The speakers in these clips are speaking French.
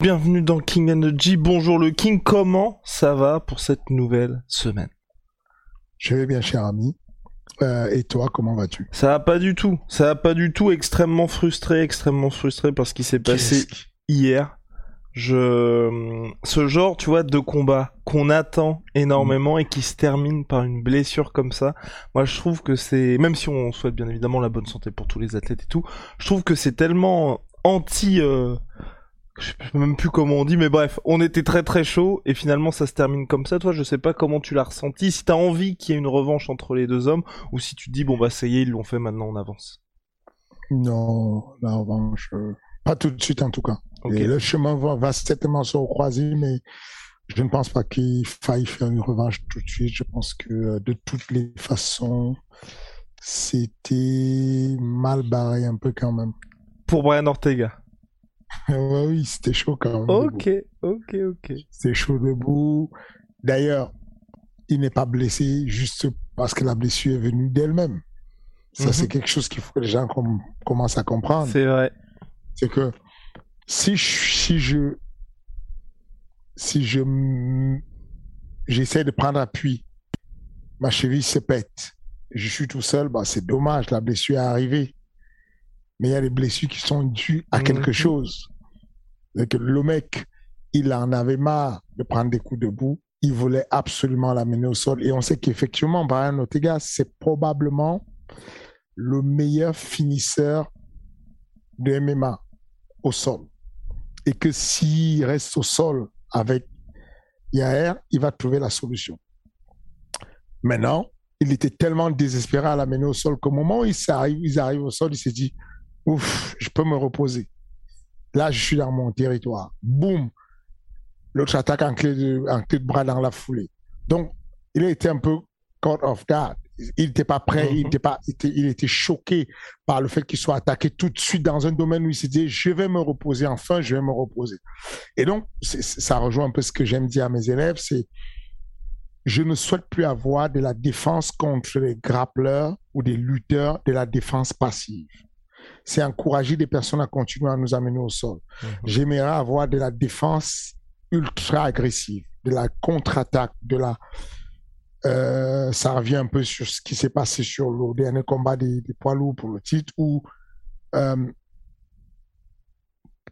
Bienvenue dans King Energy. Bonjour le King, comment ça va pour cette nouvelle semaine? Je vais bien, cher ami. Euh, et toi, comment vas-tu? Ça va pas du tout. Ça va pas du tout. Extrêmement frustré, extrêmement frustré parce qu'il s'est passé qui- hier. Je, ce genre, tu vois, de combat qu'on attend énormément et qui se termine par une blessure comme ça. Moi, je trouve que c'est, même si on souhaite bien évidemment la bonne santé pour tous les athlètes et tout, je trouve que c'est tellement anti, euh, je sais même plus comment on dit, mais bref, on était très très chaud et finalement ça se termine comme ça. Toi, je sais pas comment tu l'as ressenti, si t'as envie qu'il y ait une revanche entre les deux hommes ou si tu te dis bon bah ça y est, ils l'ont fait, maintenant on avance. Non, la revanche, euh, pas tout de suite en tout cas. Et le chemin va, va certainement se recroiser, mais je ne pense pas qu'il faille faire une revanche tout de suite. Je pense que euh, de toutes les façons, c'était mal barré un peu quand même. Pour Brian Ortega. Ouais, oui, c'était chaud quand même. debout. Ok, ok, ok. C'est chaud debout. D'ailleurs, il n'est pas blessé juste parce que la blessure est venue d'elle-même. Ça, Mhm. c'est quelque chose qu'il faut que les gens com- commencent à comprendre. C'est vrai. C'est que si je, si je, si je, m- j'essaie de prendre appui, ma cheville se pète. Je suis tout seul, bah, c'est dommage, la blessure est arrivée. Mais il y a des blessures qui sont dues à quelque Mhm. chose. Que le mec, il en avait marre de prendre des coups debout. Il voulait absolument l'amener au sol. Et on sait qu'effectivement, Brian Ortega, c'est probablement le meilleur finisseur de MMA au sol. Et que s'il reste au sol avec Yair, il va trouver la solution. Maintenant, il était tellement désespéré à l'amener au sol qu'au moment où ils arrivent, ils arrivent au sol, il s'est dit, ouf, je peux me reposer. Là, je suis dans mon territoire. Boum! L'autre attaque en clé, de, en clé de bras dans la foulée. Donc, il a été un peu caught off guard. Il n'était pas prêt, il, Mhm. était pas, il, était, il était choqué par le fait qu'il soit attaqué tout de suite dans un domaine où il s'est dit, je vais me reposer, enfin, je vais me reposer. Et donc, ça rejoint un peu ce que j'aime dire à mes élèves, c'est je ne souhaite plus avoir de la défense contre les grappleurs ou des lutteurs de la défense passive. C'est encourager des personnes à continuer à nous amener au sol. J'aimerais avoir de la défense ultra agressive, de la contre-attaque, de la. Euh, ça revient un peu sur ce qui s'est passé sur le dernier combat des, des poids lourds pour le titre, où euh,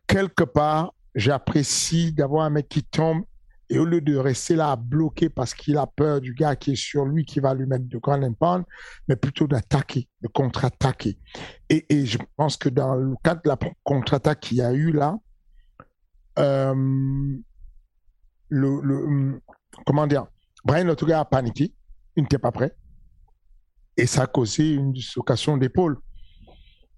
quelque part, j'apprécie d'avoir un mec qui tombe et au lieu de rester là à bloquer parce qu'il a peur du gars qui est sur lui, qui va lui mettre de grand impact, mais plutôt d'attaquer, de contre-attaquer. Et, je pense que dans le cadre de la contre-attaque qu'il y a eu là, euh, le, le, comment dire, Brian Ortega a paniqué, il n'était pas prêt, et ça a causé une dislocation d'épaule.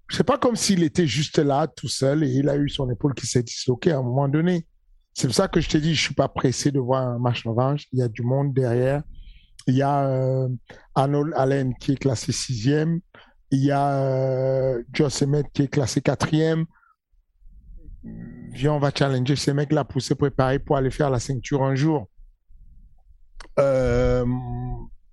C'est pas comme s'il était juste là tout seul et il a eu son épaule qui s'est disloquée à un moment donné. C'est pour ça que je te dis, je suis pas pressé de voir un match revanche. Il y a du monde derrière. Il y a euh, Arnold Allen qui est classé sixième. Il y a euh, qui est classé quatrième. Viens, on va challenger ces mecs-là pour se préparer pour aller faire la ceinture un jour. Euh,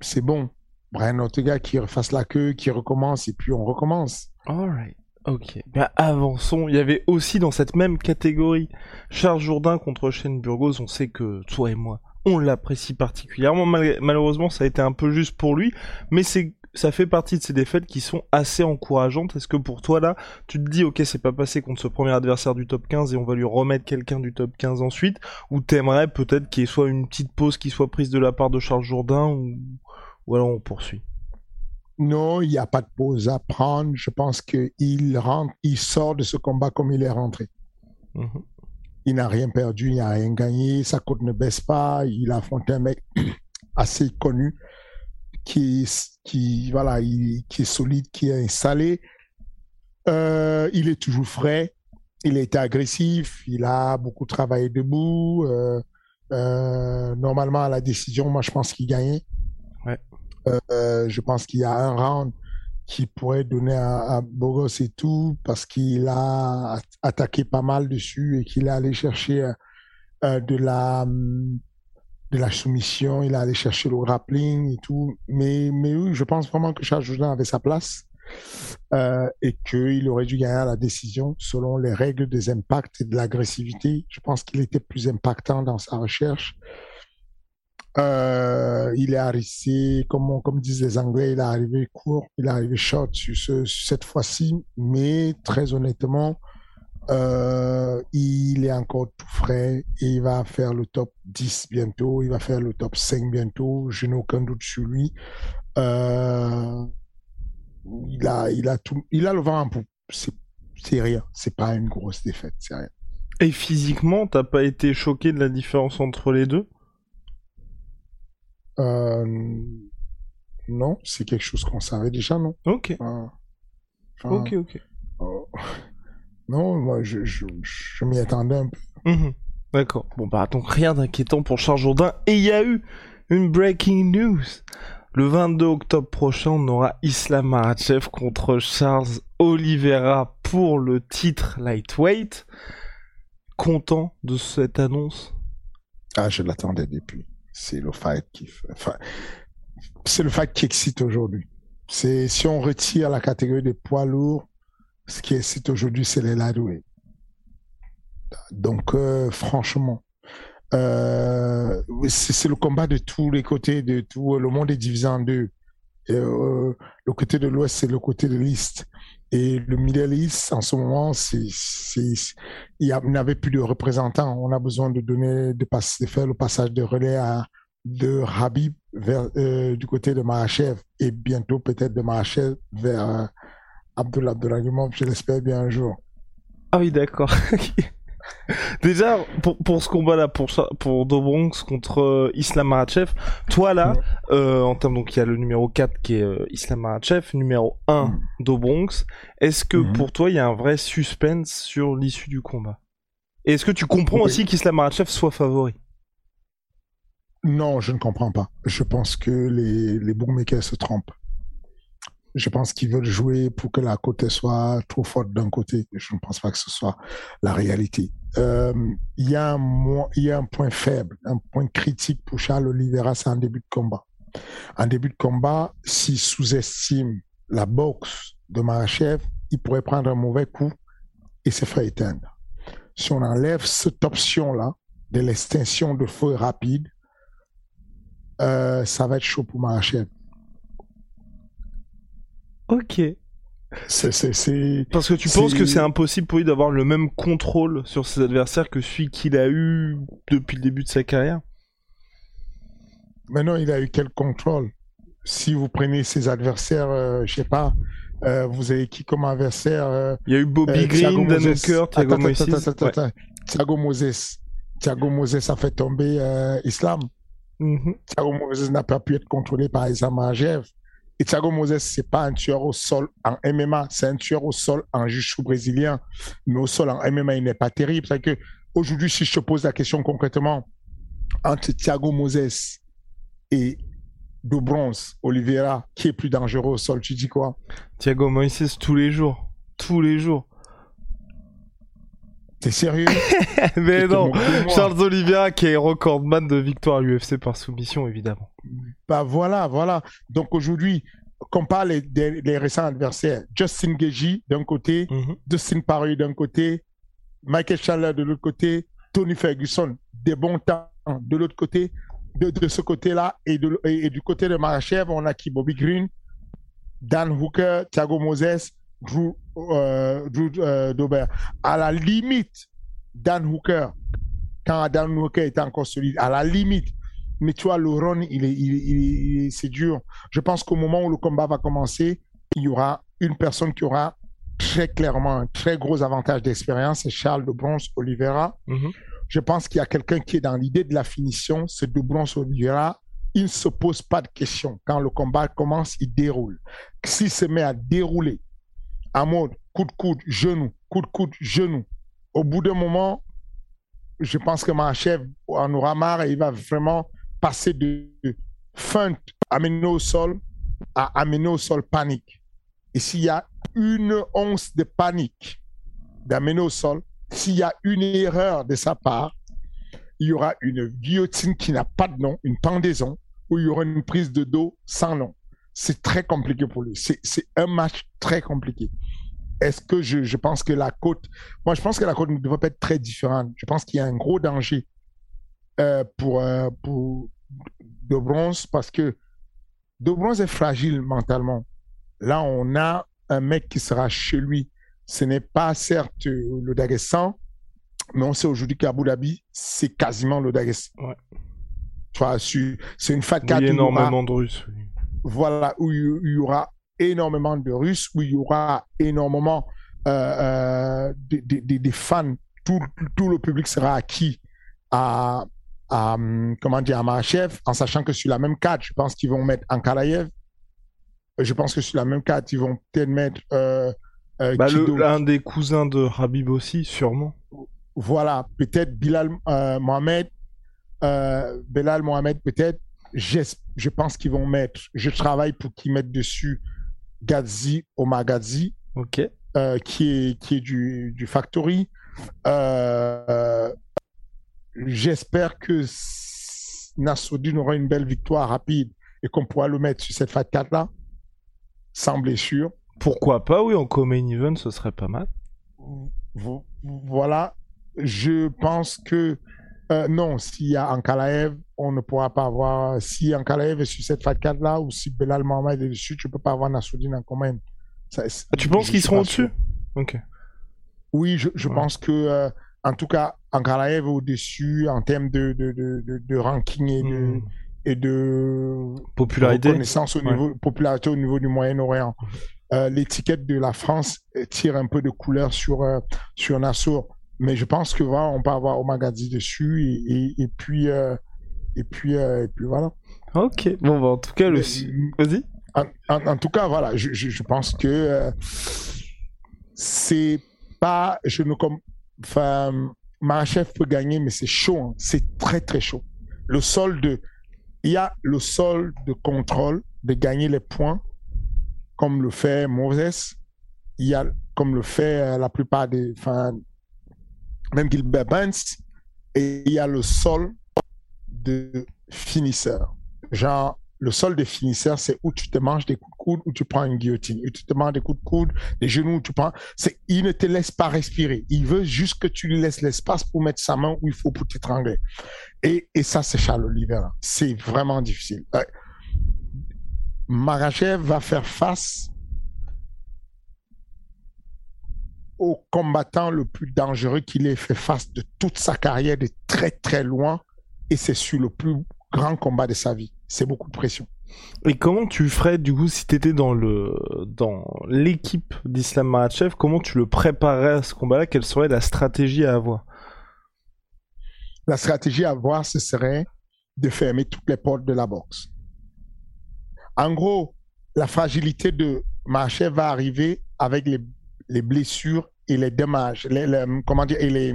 c'est bon. Brian Ortega qui refasse la queue, qui recommence et puis on recommence. Alright. Ok. Ben avançons. Il y avait aussi dans cette même catégorie Charles Jourdain contre Shane Burgos. On sait que toi et moi, on l'apprécie particulièrement. Mal- malheureusement, ça a été un peu juste pour lui, mais c'est ça fait partie de ces défaites qui sont assez encourageantes. Est-ce que pour toi là, tu te dis ok, c'est pas passé contre ce premier adversaire du top 15 et on va lui remettre quelqu'un du top 15 ensuite, ou t'aimerais peut-être qu'il y ait soit une petite pause qui soit prise de la part de Charles Jourdain ou ou alors on poursuit? Non, il n'y a pas de pause à prendre. Je pense qu'il rentre, il sort de ce combat comme il est rentré. Mhm. Il n'a rien perdu, il n'a rien gagné, sa côte ne baisse pas. Il a affronté un mec assez connu qui, qui, voilà, qui est solide, qui est installé. Euh, il est toujours frais. Il a été agressif. Il a beaucoup travaillé debout. Euh, euh, normalement, à la décision, moi, je pense qu'il gagnait. Ouais. Je pense qu'il y a un round qui pourrait donner à, Bogos et tout parce qu'il a attaqué pas mal dessus et qu'il est allé chercher de la de la soumission, il est allé chercher le grappling et tout. Mais, mais oui, je pense vraiment que Charles Jourdain avait sa place euh, et qu'il aurait dû gagner la décision selon les règles des impacts et de l'agressivité. Je pense qu'il était plus impactant dans sa recherche. Euh, il est arrivé, comme, comme disent les Anglais, il est arrivé court, il est arrivé short sur, ce, cette fois-ci, mais très honnêtement, euh, il est encore tout frais et il va faire le top 10 bientôt, il va faire le top 5 bientôt, je n'ai aucun doute sur lui. Euh, il a, il a tout, il a le vent en C'est rien, c'est pas une grosse défaite, c'est rien. Et physiquement, t'as pas été choqué de la différence entre les deux? Euh, Non, c'est quelque chose qu'on savait déjà, non Ok. ok, ok. Oh, non, moi, je, je, je m'y attendais un peu. Mhm. D'accord. Bon, bah, donc rien d'inquiétant pour Charles Jourdain. Et il y a eu une breaking news. Le 22 octobre prochain, on aura Islam Makhachev contre Charles Oliveira pour le titre lightweight. Content de cette annonce? Ah, je l'attendais depuis. C'est le fight qui, excite aujourd'hui. C'est si on retire la catégorie des poids lourds, ce qui excite aujourd'hui, c'est les lightweight. Donc, euh, franchement, euh, c'est le combat de tous les côtés, de tout le monde est divisé en deux. Euh, le côté de l'Ouest, c'est le côté de l'Est. Et le Middle East, en ce moment, il n'y avait plus de représentants. On a besoin de donner, de, faire le passage de relais de Habib euh, du côté de Marachev et bientôt peut-être de Marachev vers euh, Abdullah je l'espère bien un jour. Ah oui, d'accord. Déjà, pour, pour ce combat-là, pour, pour Dobronx contre euh, Islam Makhachev, toi là, euh, en termes, donc il y a le numéro 4 qui est euh, Islam Makhachev, numéro 1 mm. Dobronx. Est-ce que mm-hmm. pour toi, il y a un vrai suspense sur l'issue du combat? Et est-ce que tu comprends aussi qu'Islam Makhachev soit favori? Non, je ne comprends pas. Je pense que les, les bookmakers se trompent. Je pense qu'ils veulent jouer pour que la côte soit trop forte d'un côté. Je ne pense pas que ce soit la réalité. Euh, il y, a un, point faible, un point critique pour Charles Oliveira, c'est en début de combat. En début de combat, s'il sous-estime la boxe de Marachev, il pourrait prendre un mauvais coup et se faire éteindre. Si on enlève cette option-là de l'extinction de feu rapide, euh, ça va être chaud pour Marachev. Ok. C'est, Parce que tu penses que c'est impossible pour lui d'avoir le même contrôle sur ses adversaires que celui qu'il a eu depuis le début de sa carrière? Mais non, il a eu quel contrôle? Si vous prenez ses adversaires, euh, je sais pas, euh, vous avez qui comme adversaire euh, Il y a eu Bobby Green, Dan Hooker, Thiago Moses. Thiago Moses. Thiago Moses a fait tomber Islam. Mm Thiago Moses n'a pas pu être contrôlé par Islam Majev. Et Thiago Moses, c'est pas un tueur au sol en MMA, c'est un tueur au sol en jiu brésilien. Mais au sol en MMA, il n'est pas terrible. C'est que aujourd'hui, si je te pose la question concrètement, entre Thiago Moses et de bronze, Oliveira, qui est plus dangereux au sol, tu dis quoi? Thiago Moses tous les jours. Tous les jours. T'es sérieux Mais non, Charles Oliveira qui est recordman de victoire à l'UFC par soumission, évidemment. Bah voilà, voilà. Donc aujourd'hui, qu'on parle des, récents adversaires, Justin Gagey d'un côté, mhm. Dustin Poirier d'un côté, Michael Chandler de l'autre côté, Tony Ferguson, des bons temps de l'autre côté, de, ce côté-là, et, du côté de Marachev, on a qui Bobby Green, Dan Hooker, Thiago Moses, Drew, euh, euh, Dober. À la limite, Dan Hooker, quand Dan Hooker était encore solide, à la limite, mais tu vois, le run, il est, il, il, il c'est dur. Je pense qu'au moment où le combat va commencer, il y aura une personne qui aura très clairement un très gros avantage d'expérience, c'est Charles de Bronze Oliveira. Mhm. Je pense qu'il y a quelqu'un qui est dans l'idée de la finition, c'est de Bronze Oliveira. Il ne se pose pas de questions. Quand le combat commence, il déroule. S'il se met à dérouler en mode coup de coude, genou, coup de coude, genou, au bout d'un moment, je pense que Mahachev en aura marre et il va vraiment passer de feinte amener au sol à amener au sol panique. Et s'il y a une once de panique d'amener au sol, s'il y a une erreur de sa part, il y aura une guillotine qui n'a pas de nom, une pendaison, ou il y aura une prise de dos sans nom. C'est très compliqué pour lui. C'est un match très compliqué. Est-ce que je, je pense que la côte, moi je pense que la côte ne devrait pas être très différente. Je pense qu'il y a un gros danger euh, pour, euh, pour De Bronze parce que De Bronze est fragile mentalement. Là, on a un mec qui sera chez lui. Ce n'est pas certes le Dagestan, mais on sait aujourd'hui qu'Abu Dhabi, c'est quasiment le Dagestan. Ouais. C'est une fat Il y a énormément de Russes. oui. Voilà, où il y aura énormément de Russes, où il y aura énormément euh, euh, des, des- des- des fans. Tout, tout le public sera acquis à, à, comment dire, à Mahachev, en sachant que sur la même carte, je pense qu'ils vont mettre Ankalaev. Je pense que sur la même carte, ils vont peut-être mettre euh, euh, Bah, le, un des cousins de Habib aussi, sûrement. Voilà, peut-être Bilal Mohamed, Bilal Mohamed, peut-être. Je pense qu'ils vont mettre, je travaille pour qu'ils mettent dessus Gazi Omar Gazi, Ok. euh, qui est, qui est du, du Factory. Euh, J'espère que Nassoudine aura une belle victoire rapide et qu'on pourra le mettre sur cette Fat 4 là, sans blessure. Pourquoi pas, oui, en co-main event, ce serait pas mal. Vo- Voilà, je pense que euh, non, s'il y a Ankalaev, on ne pourra pas avoir. Si Ankalaev est sur cette 4 là, ou si Belal Mohamed est dessus, tu peux pas avoir Nassoudine en commun. Ça- Ah, tu penses qu'ils seront au-dessus? Ok. Oui, je, je Ouais. pense que, euh, en tout cas, Ankalaev est au-dessus en termes de, de, de, de, ranking et de, Hmm. et de Popularité. reconnaissance au Ouais. niveau, popularité au niveau du Moyen-Orient. Euh, L'étiquette de la France tire un peu de couleur sur, sur Nassour. Mais je pense que voilà, on peut avoir Omagadi dessus et, et, et puis, euh, et puis, euh, et puis voilà. Ok. Bon, bah, en tout cas, le. Vas-y. en, en- en tout cas, voilà, je, je, je pense que euh, c'est pas, je ne comme, enfin, ma chef peut gagner, mais c'est chaud, hein. c'est très très chaud. Le sol de, il y a le sol de contrôle de gagner les points, comme le fait Moses. Il y a, comme le fait euh, la plupart des, enfin, même Gilbert Burns, et il y a le sol de finisseur. Genre, le sol de finisseur, c'est où tu te manges des coups de coude, où tu prends une guillotine, où tu te manges des coups de coude, des genoux, où tu prends. C'est, il ne te laisse pas respirer. Il veut juste que tu lui laisses l'espace pour mettre sa main où il faut pour t'étrangler. Et, et ça, c'est Charles Oliveira. C'est vraiment difficile. Ouais. Marachev va faire face au combattant le plus dangereux qu'il ait fait face de toute sa carrière de très très loin et c'est sur le plus grand combat de sa vie. C'est beaucoup de pression. Et comment tu ferais, du coup, si t'étais dans le dans l'équipe d'Islam Makhachev, comment tu le préparerais à ce combat-là? Quelle serait la stratégie à avoir? La stratégie à avoir, ce serait de fermer toutes les portes de la boxe. En gros, la fragilité de Mahachev va arriver avec les, les blessures et les dommages, comment dire, et les,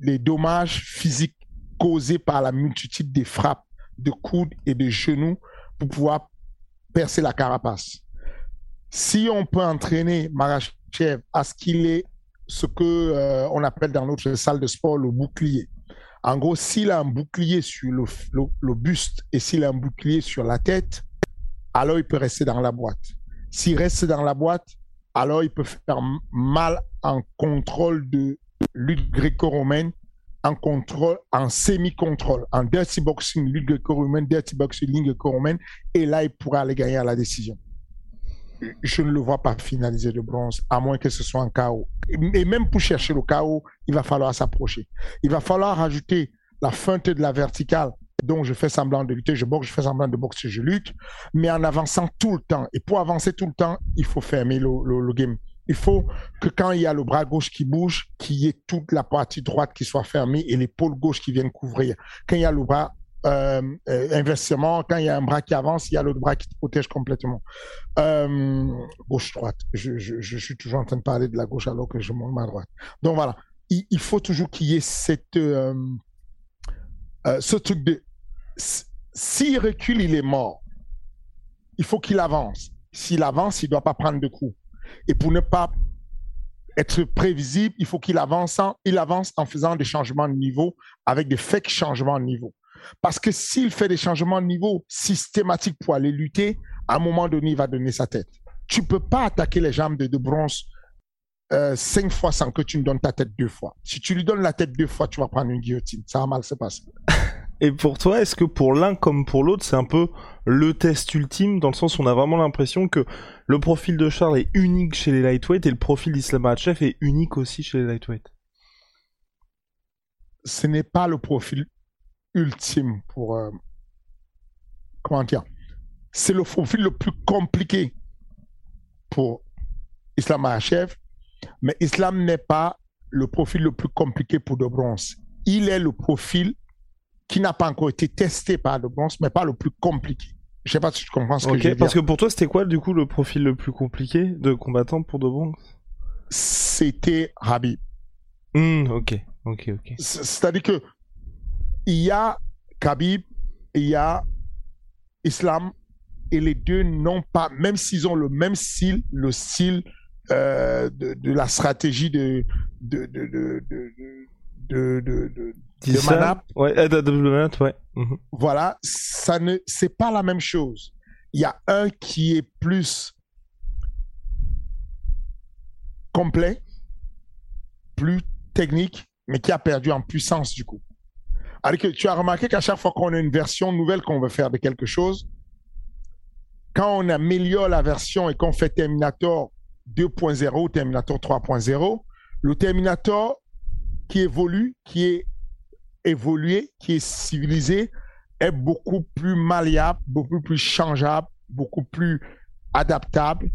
les, dommages physiques causés par la multitude des frappes de coudes et de genoux pour pouvoir percer la carapace. Si on peut entraîner Marachev à ce qu'il ait ce que euh, on appelle dans notre salle de sport le bouclier. En gros, s'il a un bouclier sur le, le buste et s'il a un bouclier sur la tête, alors il peut rester dans la boîte. S'il reste dans la boîte, alors il peut faire mal en contrôle de lutte gréco-romaine, en contrôle, en semi-contrôle, en dirty boxing, lutte gréco-romaine, dirty boxing, ligne gréco-romaine, et là, il pourra aller gagner à la décision. Je ne le vois pas finaliser de bronze, à moins que ce soit un chaos. Et même pour chercher le chaos, il va falloir s'approcher. Il va falloir rajouter la feinte de la verticale Donc, je fais semblant de lutter, je boxe, je fais semblant de boxer, je lutte, mais en avançant tout le temps. Et pour avancer tout le temps, il faut fermer le, game. Il faut que quand il y a le bras gauche qui bouge, qu'il y ait toute la partie droite qui soit fermée et l'épaule gauche qui vienne couvrir. Quand il y a le bras euh, euh, inversement, quand il y a un bras qui avance, il y a l'autre bras qui te protège complètement. Euh, gauche-droite. Je, suis toujours en train de parler de la gauche alors que je monte ma droite. Donc voilà, il, faut toujours qu'il y ait cette, ce truc de s'il recule, il est mort. Il faut qu'il avance. S'il avance, il ne doit pas prendre de coups. Et pour ne pas être prévisible, il faut qu'il avance, en, faisant des changements de niveau avec des fake changements de niveau. Parce que s'il fait des changements de niveau systématiques pour aller lutter, à un moment donné, il va donner sa tête. Tu ne peux pas attaquer les jambes de, de bronze euh, cinq fois sans que tu ne donnes ta tête deux fois. Si tu lui donnes la tête deux fois, tu vas prendre une guillotine. Ça va mal se passer. Et pour toi, est-ce que pour l'un comme pour l'autre, c'est un peu le test ultime, dans le sens où on a vraiment l'impression que le profil de Charles est unique chez les lightweight et le profil d'Islam Makhachev est unique aussi chez les lightweight Ce n'est pas le profil ultime pour... Euh, comment dire? C'est le profil le plus compliqué pour Islam Makhachev, mais Islam n'est pas le profil le plus compliqué pour De Bronze. Il est le profil qui n'a pas encore été testé par le mais pas le plus compliqué. Je sais pas si tu comprends ce que je veux dire. Parce que pour toi, c'était quoi, du coup, le profil le plus compliqué de combattant pour de C'était Habib. Hmm, ok, ok, ok. C'est-à-dire que il y a Khabib, il y a Islam, et les deux n'ont pas, même s'ils ont le même style, le style euh, de, de, la stratégie de, de, de, de, de de Manap. Ouais, euh, ouais. Mhm. Voilà, ça ne, c'est pas la même chose. Il y a un qui est plus complet, plus technique, mais qui a perdu en puissance du coup. Alors que tu as remarqué qu'à chaque fois qu'on a une version nouvelle qu'on veut faire de quelque chose, quand on améliore la version et qu'on fait Terminator 2.0 ou Terminator 3.0, le Terminator qui évolue, qui est évolué, qui est civilisé, est beaucoup plus malléable, beaucoup plus changeable, beaucoup plus adaptable,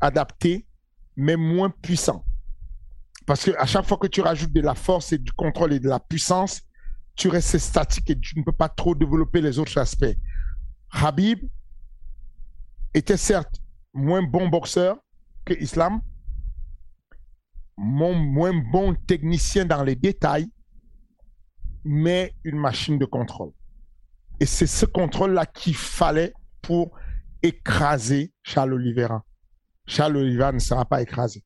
adapté, mais moins puissant. Parce que à chaque fois que tu rajoutes de la force et du contrôle et de la puissance, tu restes statique et tu ne peux pas trop développer les autres aspects. Habib était certes moins bon boxeur que Islam, moins bon technicien dans les détails, mais une machine de contrôle. Et c'est ce contrôle-là qu'il fallait pour écraser Charles Oliveira. Charles Oliveira ne sera pas écrasé.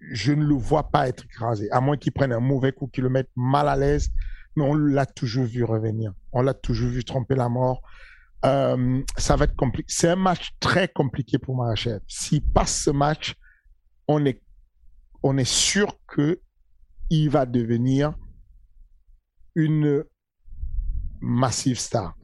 Je ne le vois pas être écrasé, à moins qu'il prenne un mauvais coup, qu'il le mette mal à l'aise. Mais on l'a toujours vu revenir. On l'a toujours vu tromper la mort. Euh, ça va être compliqué. C'est un match très compliqué pour Marachev. S'il passe ce match, on est, on est sûr que il va devenir une massive star.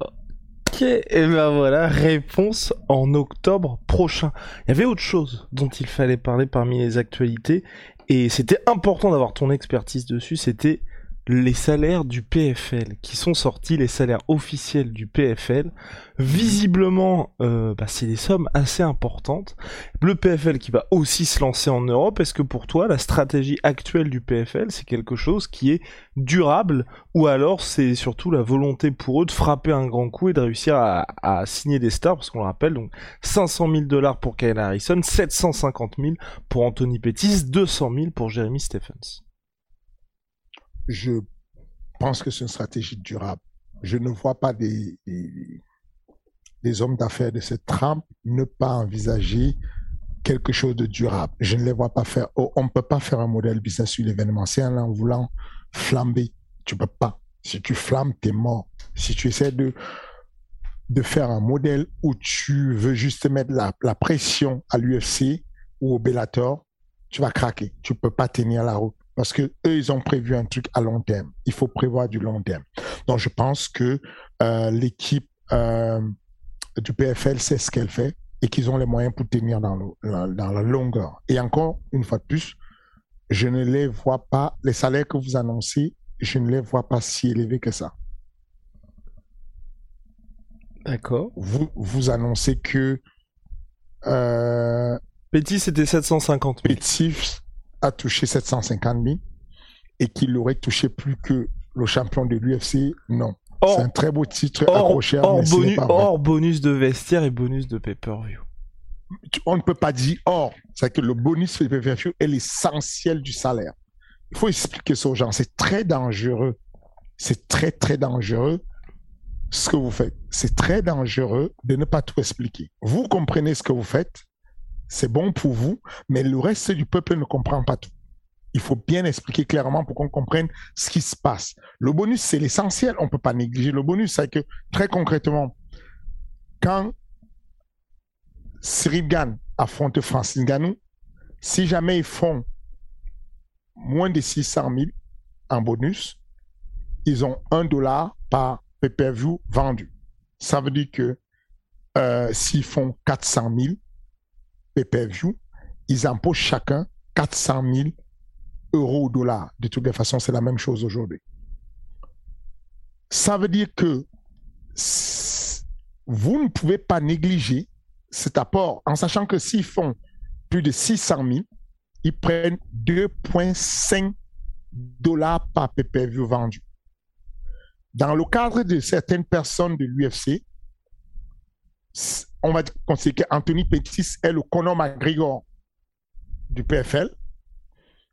Ok, et ben voilà, réponse en octobre prochain. Il y avait autre chose dont il fallait parler parmi les actualités, et c'était important d'avoir ton expertise dessus, c'était les salaires du PFL qui sont sortis, les salaires officiels du PFL. Visiblement, euh, bah, c'est des sommes assez importantes. Le PFL qui va aussi se lancer en Europe, est-ce que pour toi, la stratégie actuelle du PFL, c'est quelque chose qui est durable? Ou alors c'est surtout la volonté pour eux de frapper un grand coup et de réussir à, signer des stars? Parce qu'on le rappelle, donc 500 000 dollars pour Kyle Harrison, 750 000 pour Anthony Pettis, 200 000 pour Jeremy Stephens je pense que c'est une stratégie durable. Je ne vois pas des, hommes d'affaires de cette trempe ne pas envisager quelque chose de durable. Je ne les vois pas faire. Oh, on ne peut pas faire un modèle business sur l'événementiel en voulant flamber. Tu peux pas. Si tu flammes, tu es mort. Si tu essaies de, de faire un modèle où tu veux juste mettre la, la pression à l'UFC ou au Bellator, tu vas craquer. Tu peux pas tenir la route. Parce que eux, ils ont prévu un truc à long terme. Il faut prévoir du long terme. Donc, je pense que euh, l'équipe euh, du PFL sait ce qu'elle fait et qu'ils ont les moyens pour tenir dans, le, dans la longueur. Et encore, une fois de plus, je ne les vois pas, les salaires que vous annoncez, je ne les vois pas si élevés que ça. D'accord. Vous, vous annoncez que euh, Petit, c'était 750 000. Petit a touché 750 000 et qu'il aurait touché plus que le champion de l'UFC. Non. C'est un très beau titre hors, accroché. n'est bonus, hors bonus de vestiaire et bonus de pay-per-view. On ne peut pas dire or. C'est que le bonus de pay-per-view est l'essentiel du salaire. Il faut expliquer ça aux gens. C'est très dangereux. C'est très, très dangereux ce que vous faites. C'est très dangereux de ne pas tout expliquer. Vous comprenez ce que vous faites. C'est bon pour vous, mais le reste du peuple ne comprend pas tout. Il faut bien expliquer clairement pour qu'on comprenne ce qui se passe. Le bonus, c'est l'essentiel. On ne peut pas négliger le bonus. C'est que très concrètement, quand Cyril Gann affronte Francis Ngannou, si jamais ils font moins de 600 000 en bonus, ils ont un dollar par pay-per-view vendu. Ça veut dire que euh, s'ils font 400 000 pay-per-view, ils empochent chacun 400 000 euros ou dollars. De toutes les façons, c'est la même chose aujourd'hui. Ça veut dire que vous ne pouvez pas négliger cet apport en sachant que s'ils font plus de 600 000, ils prennent 2,5 dollars par pay-per-view vendu. Dans le cadre de certaines personnes de l'UFC, on va considérer qu'Anthony Pettis est le Conor McGregor du PFL.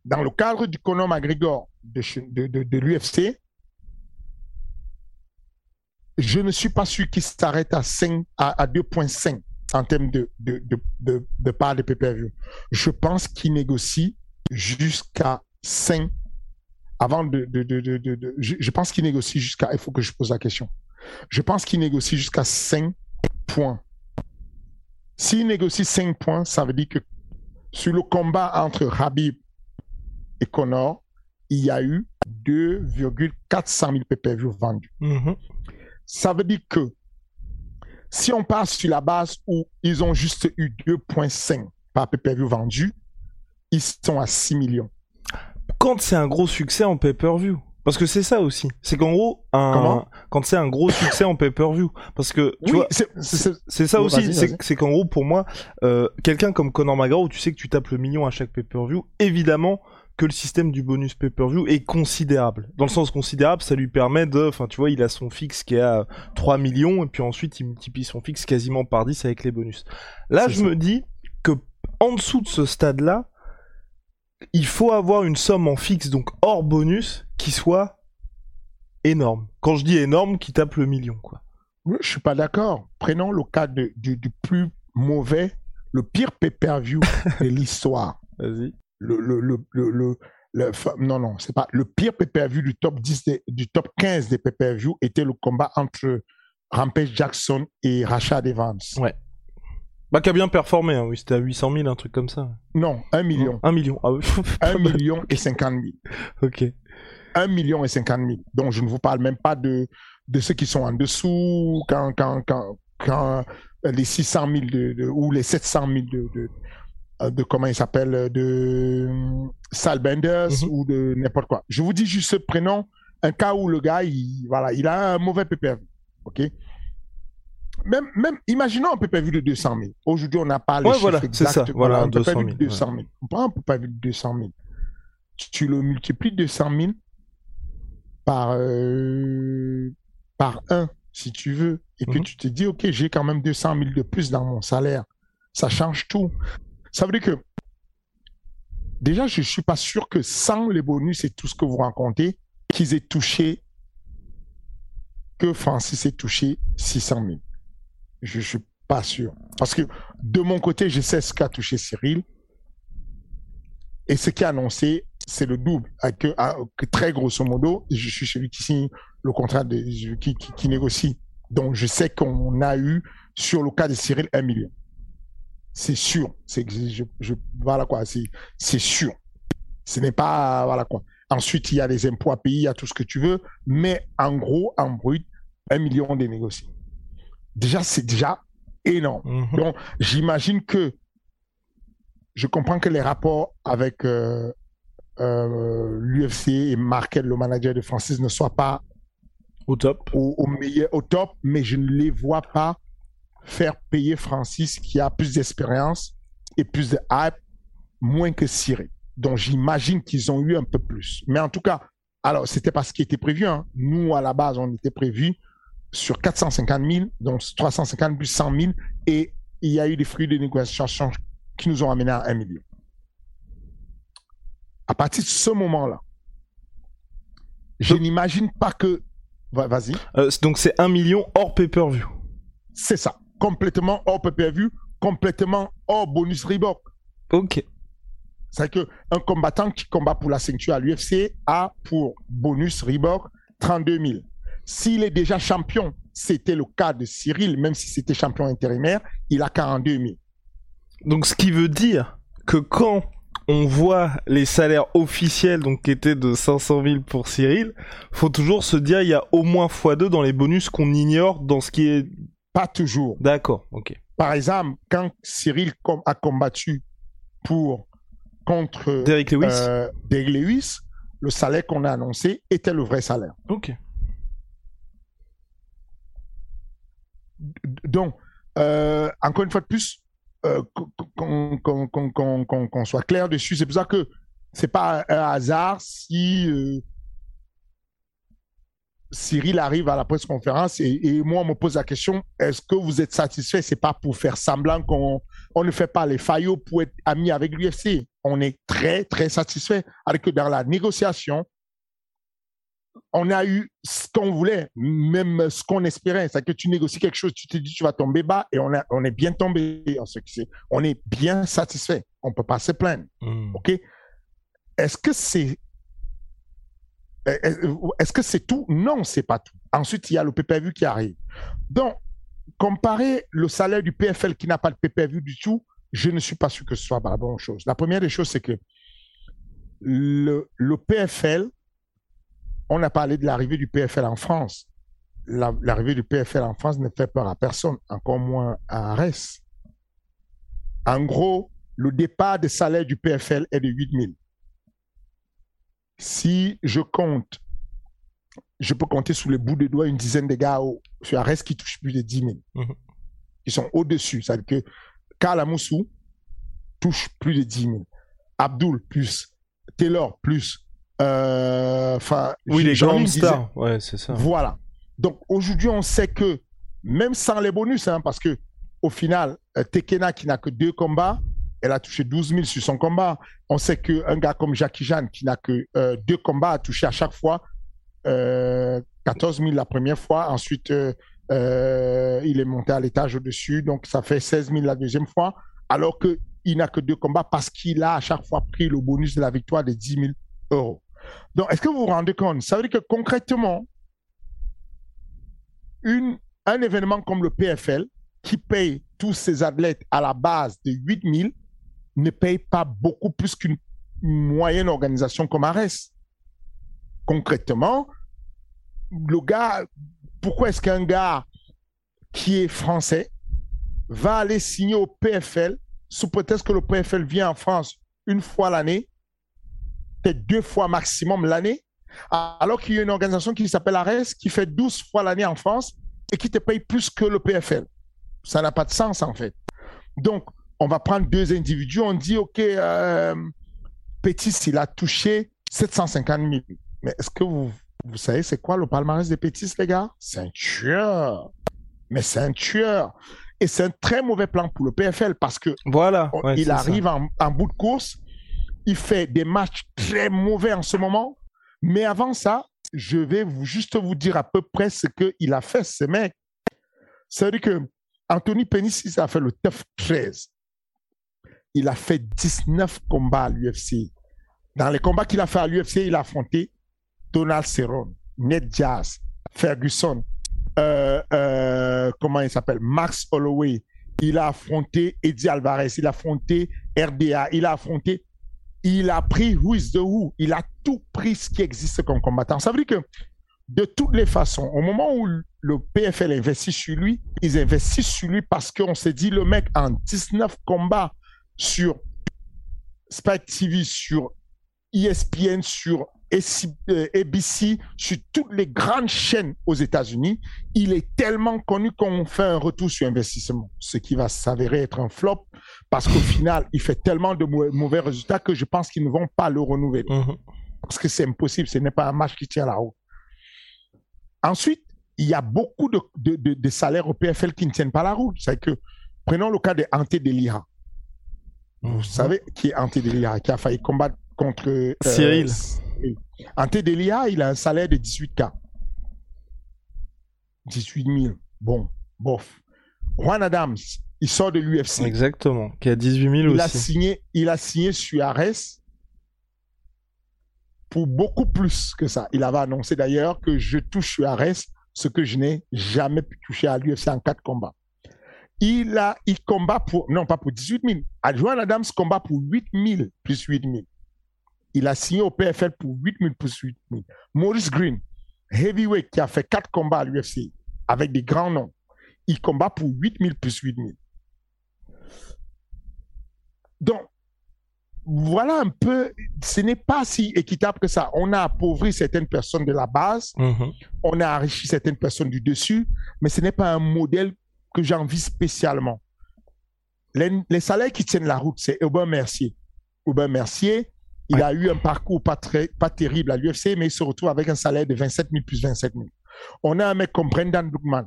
Dans le cadre du Conor McGregor de, de, de- de l'UFC, je ne suis pas sûr qu'il s'arrête à, 5 à, à 2,5 en termes de, de, de, de, part de pay-per-view. Je pense qu'il négocie jusqu'à 5 avant de- je, je pense qu'il négocie jusqu'à... Il faut que je pose la question. Je pense qu'il négocie jusqu'à 5 points. S'il négocie 5 points, ça veut dire que sur le combat entre Habib et Connor, il y a eu 2,400 000 pay-per-view vendus. Mhm. Ça veut dire que si on part sur la base où ils ont juste eu 2,5 par pay-per-view vendu, ils sont à 6 millions. Quand c'est un gros succès en pay-per-view. Parce que c'est ça aussi. C'est qu'en gros, un... Comment? quand c'est un gros succès en pay-per-view. Parce que, tu oui, vois, c'est- ça aussi, c'est qu'en gros pour moi, euh, quelqu'un comme Conor McGregor, où tu sais que tu tapes le million à chaque pay-per-view, évidemment que le système du bonus pay-per-view est considérable. Dans le sens considérable, ça lui permet de, enfin tu vois, il a son fixe qui est à 3 millions, et puis ensuite il multiplie son fixe quasiment par 10 avec les bonus. Là je ça. me dis que en dessous de ce stade-là, il faut avoir une somme en fixe, donc hors bonus, qui soit énorme. Quand je dis énorme, qui tape le million, quoi. Je suis pas d'accord. Prenons le cas de- du, du plus mauvais, le pire pay-per-view de l'histoire. Vas-y. Le, le, le, le, le- non, non, c'est pas. Le pire pay-per-view du top 10, des- du top 15 des pay-per-view était le combat entre Rampage Jackson et Rashad Evans. Ouais. Bah, qui a bien performé, hein, oui, c'était à 800 000, un truc comme ça. Non, 1 million. Un million, ah oui. 1 million et 50 000. ok. 1 million et 50 000. Donc, je ne vous parle même pas de, de ceux qui sont en dessous, quand, quand, quand, quand euh, les 600 000 de, de- ou les 700 000 de, de, euh, de comment il s'appelle, euh, de euh, Sal Benders Mhm. ou de n'importe quoi. Je vous dis juste, prenons un cas où le gars, il, voilà, il a un mauvais PPV. OK? Même, même, imaginons un PPV de 200 000. Aujourd'hui, on n'a pas les Ouais, chiffres voilà, c'est exacts. ça, voilà, un 200 PPV 000, de 200 000. On prend un PPV de 200 000. Tu, tu le multiplies de 200 000 par, euh, par 1, si tu veux, et que Mhm. tu te dis, OK, j'ai quand même 200 000 de plus dans mon salaire. Ça change tout. Ça veut dire que, déjà, je ne suis pas sûr que sans les bonus et tout ce que vous racontez, qu'ils aient touché, que Francis ait touché 600 000. Je ne suis pas sûr. Parce que de mon côté, je sais ce qu'a touché Cyril. Et ce qui est annoncé, c'est le double. À que, à- que très grosso modo, je suis celui qui signe le contrat, de, qui, qui, qui négocie. Donc, je sais qu'on a eu, sur le cas de Cyril, un million. C'est sûr. C'est, je, voilà quoi, c'est, c'est sûr. Ce n'est pas, voilà quoi. Ensuite, il y a les impôts à payer, il y a tout ce que tu veux. Mais en gros, en brut, un million de négociés. Déjà, c'est déjà énorme. Mhm. Donc, j'imagine que je comprends que les rapports avec euh, euh, l'UFC et Markel, le manager de Francis, ne soient pas au top, au, au meilleur, au top, mais je ne les vois pas faire payer Francis qui a plus d'expérience et plus de hype, moins que Cyril. Donc j'imagine qu'ils ont eu un peu plus. Mais en tout cas, alors c'était pas ce qui était prévu. Hein. Nous, à la base, on était prévu sur 450 000, donc 350 plus 100 000, et il y a eu des fruits de négociations qui nous ont amené à 1 million. À partir de ce moment-là, je n'imagine pas que. Va- Vas-y. Euh, donc c'est 1 million hors pay-per-view. C'est ça. Complètement hors pay-per-view, complètement hors bonus Reebok. Ok. C'est que un combattant qui combat pour la ceinture à l'UFC a pour bonus Reebok 32 000. S'il est déjà champion, c'était le cas de Cyril, même si c'était champion intérimaire, il a 42 000. Donc ce qui veut dire que quand on voit les salaires officiels donc qui étaient de 500 000 pour Cyril, faut toujours se dire il y a au moins x2 dans les bonus qu'on ignore dans ce qui est Pas toujours. d'accord. Ok. Par exemple, quand Cyril com- a combattu pour contre Derek Lewis. euh, Lewis, le salaire qu'on a annoncé était le vrai salaire. Ok. Donc, euh, encore une fois de plus, euh, qu'on soit clair dessus. C'est pour ça que c'est pas un hasard si euh, Cyril arrive à la presse conférence et, moi on me pose la question est-ce que vous êtes satisfait? C'est pas pour faire semblant qu'on on ne fait pas les faillots pour être amis avec l'UFC. On est très très satisfait avec que dans la négociation, on a eu ce qu'on voulait, même ce qu'on espérait. C'est que tu négocies quelque chose, tu te dis tu vas tomber bas et on, a- on est bien tombé en ce qui c'est. On est bien satisfait. On peut pas se plaindre. Hmm. OK? Est-ce que c'est. Est-ce que c'est tout? Non, c'est pas tout. Ensuite, il y a le PPV qui arrive. Donc, comparer le salaire du PFL qui n'a pas de PPV du tout, je ne suis pas sûr que ce soit la bonne chose. La première des choses, c'est que le, le PFL, on a parlé de l'arrivée du PFL en France. La- L'arrivée du PFL en France ne fait peur à personne, encore moins à Arès. En gros, le départ de salaire du PFL est de 8 000. Si je compte, je peux compter sous les bouts de doigts une dizaine de gars au, sur Arès qui touchent plus de 10 000. Mhm. Ils sont au-dessus. C'est-à-dire que Karl Amoussou touche plus de 10 000. Abdul plus. Taylor plus. Euh, Enfin, Oui, les grandes stars. Ouais, c'est ça. Voilà. Donc aujourd'hui, on sait que même sans les bonus, hein, parce que au final, euh, Tekena qui n'a que deux combats, elle a touché 12 000 sur son combat. On sait qu'un gars comme Jackie Jeanne qui n'a que euh, deux combats a touché à chaque fois euh, 14 000 la première fois. Ensuite, euh, il est monté à l'étage au-dessus, donc ça fait 16 000 la deuxième fois. Alors qu'il n'a que deux combats parce qu'il a à chaque fois pris le bonus de la victoire de 10 000 euros. Donc, est-ce que vous vous rendez compte? Ça veut dire que concrètement, un événement comme le PFL, qui paye tous ses athlètes à la base de 8 000, ne paye pas beaucoup plus qu'une moyenne organisation comme Ares. Concrètement, le gars, pourquoi est-ce qu'un gars qui est français va aller signer au PFL sous prétexte que le PFL vient en France une fois l'année, peut-être deux fois maximum l'année, alors qu'il y a une organisation qui s'appelle Ares qui fait 12 fois l'année en France et qui te paye plus que le PFL. Ça n'a pas de sens en fait. Donc, on va prendre deux individus, on dit, OK, euh, Pétis, il a touché 750 000. Mais est-ce que vous, vous savez, c'est quoi le palmarès de Pétis, les gars? C'est un tueur. Mais c'est un tueur. Et c'est un très mauvais plan pour le PFL parce que Voilà. Ouais, il arrive en bout de course, il fait des matchs très mauvais en ce moment. Mais avant ça, je vais vous, juste vous dire à peu près ce qu'il a fait, ce mec. C'est-à-dire que Anthony Penis, il a fait le TEF 13. Il a fait 19 combats à l'UFC. Dans les combats qu'il a fait à l'UFC, il a affronté Donald Cerrone, Ned Diaz, Ferguson, euh, euh, comment il s'appelle, Max Holloway. Il a affronté Eddie Alvarez, il a affronté RDA, il a affronté, il a pris Who is the Who, il a tout pris ce qui existe comme combattant. Ça veut dire que de toutes les façons, au moment où le PFL investit sur lui, ils investissent sur lui parce qu'on s'est dit, le mec en 19 combats sur Spike TV, sur ESPN, sur ABC, sur toutes les grandes chaînes aux États-Unis. Il est tellement connu qu'on fait un retour sur investissement, ce qui va s'avérer être un flop parce qu'au final, il fait tellement de mauvais résultats que je pense qu'ils ne vont pas le renouveler. Mhm. Parce que c'est impossible, ce n'est pas un match qui tient la route. Ensuite, il y a beaucoup de, de, salaires au PFL qui ne tiennent pas la route. C'est que, prenons le cas de Ante Delira. Vous mhm. savez qui est Ante Delira, qui a failli combattre contre euh, Cyril. Ante Delira, il a un salaire de 18K. 18 000. Bon, bof. Juan Adams, il sort de l'UFC. Exactement, qui a 18 000 il aussi. A signé, il a signé sur Ares pour beaucoup plus que ça. Il avait annoncé d'ailleurs que je touche sur Ares ce que je n'ai jamais pu toucher à l'UFC en quatre combats. Il, a, il combat pour, non pas pour 18 000. Adjoint Adams combat pour 8 000 plus 8 000. Il a signé au PFL pour 8 000 plus 8 000. Maurice Green, heavyweight, qui a fait quatre combats à l'UFC avec des grands noms, il combat pour 8 000 plus 8 000. Donc, voilà un peu, ce n'est pas si équitable que ça. On a appauvri certaines personnes de la base, mhm. on a enrichi certaines personnes du dessus, mais ce n'est pas un modèle que j'envie spécialement. Les, salaires qui tiennent la route, c'est Aubin Mercier. Aubin Mercier, il a eu un parcours pas, très, pas terrible à l'UFC, mais il se retrouve avec un salaire de 27 000 plus 27 000. On a un mec comme Brendan Bookman,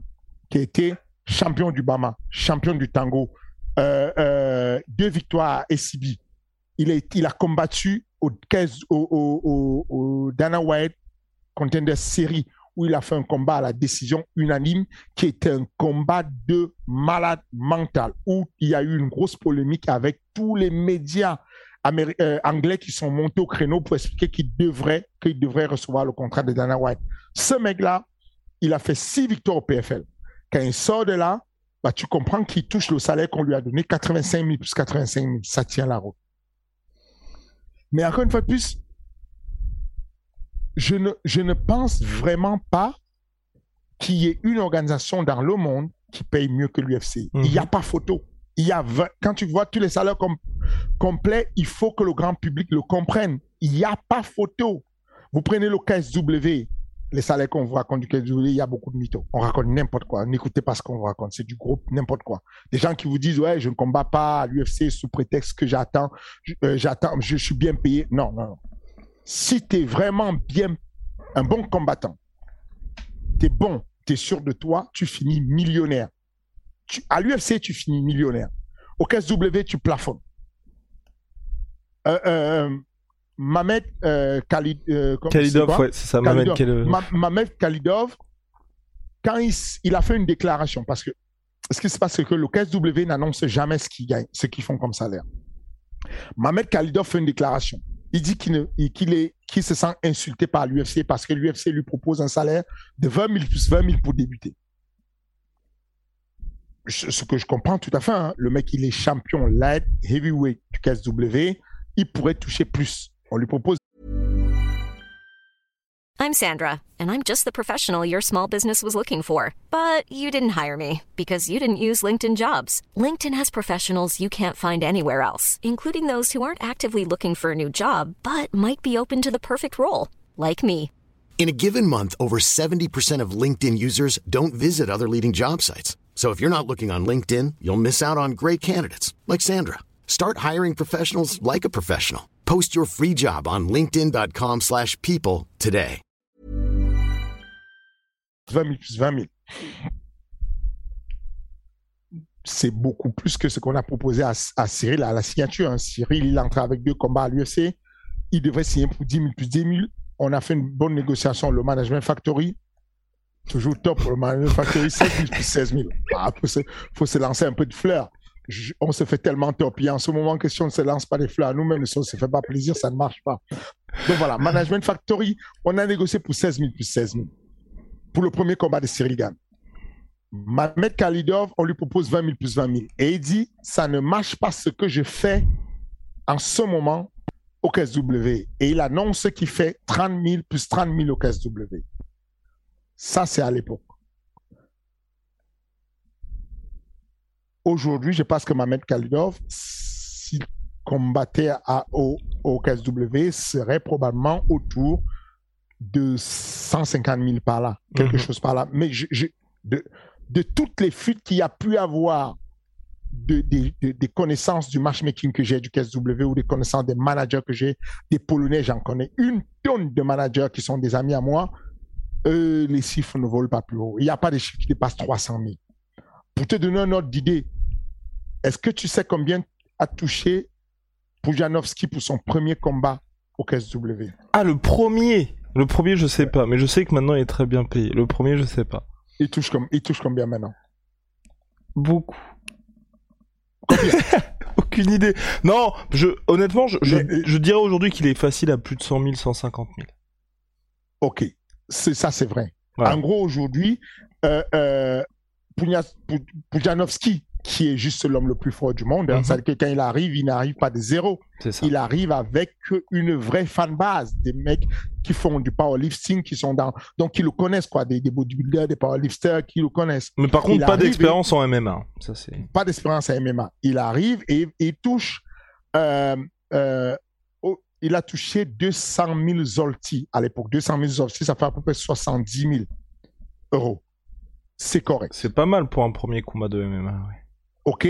qui été champion du Bama, champion du tango, euh, euh, deux victoires à SCB il, a combattu au, au, au, Dana White Contender Series où il a fait un combat à la décision unanime qui était un combat de malade mental où il y a eu une grosse polémique avec tous les médias euh, anglais qui sont montés au créneau pour expliquer qu'il devrait, qu'il devrait recevoir le contrat de Dana White. Ce mec-là, il a fait six victoires au PFL. Quand il sort de là, bah, tu comprends qu'il touche le salaire qu'on lui a donné, 85 000 plus 85 000. Ça tient la route. Mais encore une fois de plus, je ne, je ne pense vraiment pas qu'il y ait une organisation dans le monde qui paye mieux que l'UFC. Il n'y a mhm. pas photo. Il y a quand tu vois tous les salaires complets, il faut que le grand public le comprenne. Il n'y a pas photo. Vous prenez le KSW, les salaires qu'on vous raconte du KSW, il y a beaucoup de mythos. On raconte n'importe quoi. N'écoutez pas ce qu'on vous raconte. C'est du groupe, n'importe quoi. Des gens qui vous disent, ouais, je ne combats pas à l'UFC sous prétexte que j'attends, euh, j'attends, je suis bien payé. Non, non, non. Si tu es vraiment bien, un bon combattant, tu es bon, tu es sûr de toi, tu finis millionnaire. Tu, à l'UFC, tu finis millionnaire. Au KSW, tu plafonnes. Euh, euh, Mamed euh, Khalid, euh, Khalidov, ouais, c'est ça, Mamed Khalidov. Mamed Khalidov, quand il, a fait une déclaration, parce que ce qui se passe, c'est que le KSW n'annonce jamais ce qu'ils gagnent, ce qu'ils font comme salaire. Mamed Khalidov fait une déclaration. Il dit qu'il qu'il se sent insulté par l'UFC parce que l'UFC lui propose un salaire de 20 000 plus 20 000 pour débuter. Ce que je comprends tout à fait, hein. le mec, il est champion light heavyweight du KSW, il pourrait toucher plus. On lui propose. I'm Sandra, and I'm just the professional your small business was looking for. But you didn't hire me because you didn't use LinkedIn jobs. LinkedIn has professionals you can't find anywhere else, including those who aren't actively looking for a new job but might be open to the perfect role, like me. In a given month, over 70% of LinkedIn users don't visit other leading job sites. So if you're not looking on LinkedIn, you'll miss out on great candidates like Sandra. Start hiring professionals like a professional. Post your free job on linkedin.com slash people today. 20 000 plus 20 000. C'est beaucoup plus que ce qu'on a proposé à, à, Cyril à la signature. Hein. Cyril, il entre avec deux combats à l'UFC. Il devrait signer pour 10 000 plus 10 000. On a fait une bonne négociation. Le Management Factory, toujours top Factory, 16 000 plus 16 000. Il faut, se lancer un peu de fleurs on se fait tellement torpiller. En ce moment, question ne se lance pas des fleurs nous-mêmes, si on ne se fait pas plaisir, ça ne marche pas. Donc voilà, Management Factory, on a négocié pour 16 000 plus 16 000 pour le premier combat de Cyril Gann. Mamed Khalidov, on lui propose 20 000 plus 20 000. Et il dit, ça ne marche pas ce que je fais en ce moment au KSW. Et il annonce ce qu'il fait 30 000 plus 30 000 au KSW. Ça, c'est à l'époque. Aujourd'hui, je pense que Mamed Khalidov, s'il combattait à, au, au KSW, serait probablement autour de 150 000 par là, quelque Mhm. chose par là. Mais je, je- de, de toutes les fuites qu'il y a pu avoir de, des- de- des connaissances du matchmaking que j'ai du KSW ou des connaissances des managers que j'ai, des Polonais, j'en connais une tonne de managers qui sont des amis à moi. Euh, les chiffres ne volent pas plus haut. Il n'y a pas de chiffres qui dépassent 300 000. Pour te donner un ordre d'idée, est-ce que tu sais combien a touché Pujanovski pour son premier combat au KSW Ah, le premier Le premier, je sais pas, mais je sais que maintenant il est très bien payé. Le premier, je sais pas. il touche, comme, il touche combien maintenant? Beaucoup. Aucune idée. Non, je, honnêtement, je, je, Mais- je dirais aujourd'hui qu'il est facile à plus de 100 000, 150 000. Ok, c'est ça, c'est vrai. En gros, aujourd'hui, euh, euh, Pujanovski, qui est juste l'homme le plus fort du monde, hein, Mhm. c'est-à-dire que quand il arrive, il n'arrive pas de zéro. Il arrive avec une vraie fan base, des mecs qui font du powerlifting, qui sont dans, donc qui le connaissent quoi, des, des bodybuilders, des powerlifters qui le connaissent. Mais par contre, il pas d'expérience en MMA. Ça. Pas d'expérience à MMA. Il arrive et et touche, euh, euh, il a touché 200 000 zolti à l'époque. 200 000 zolti, ça fait à peu près 70 000 euros. C'est correct. C'est pas mal pour un premier combat de MMA. ouais. OK.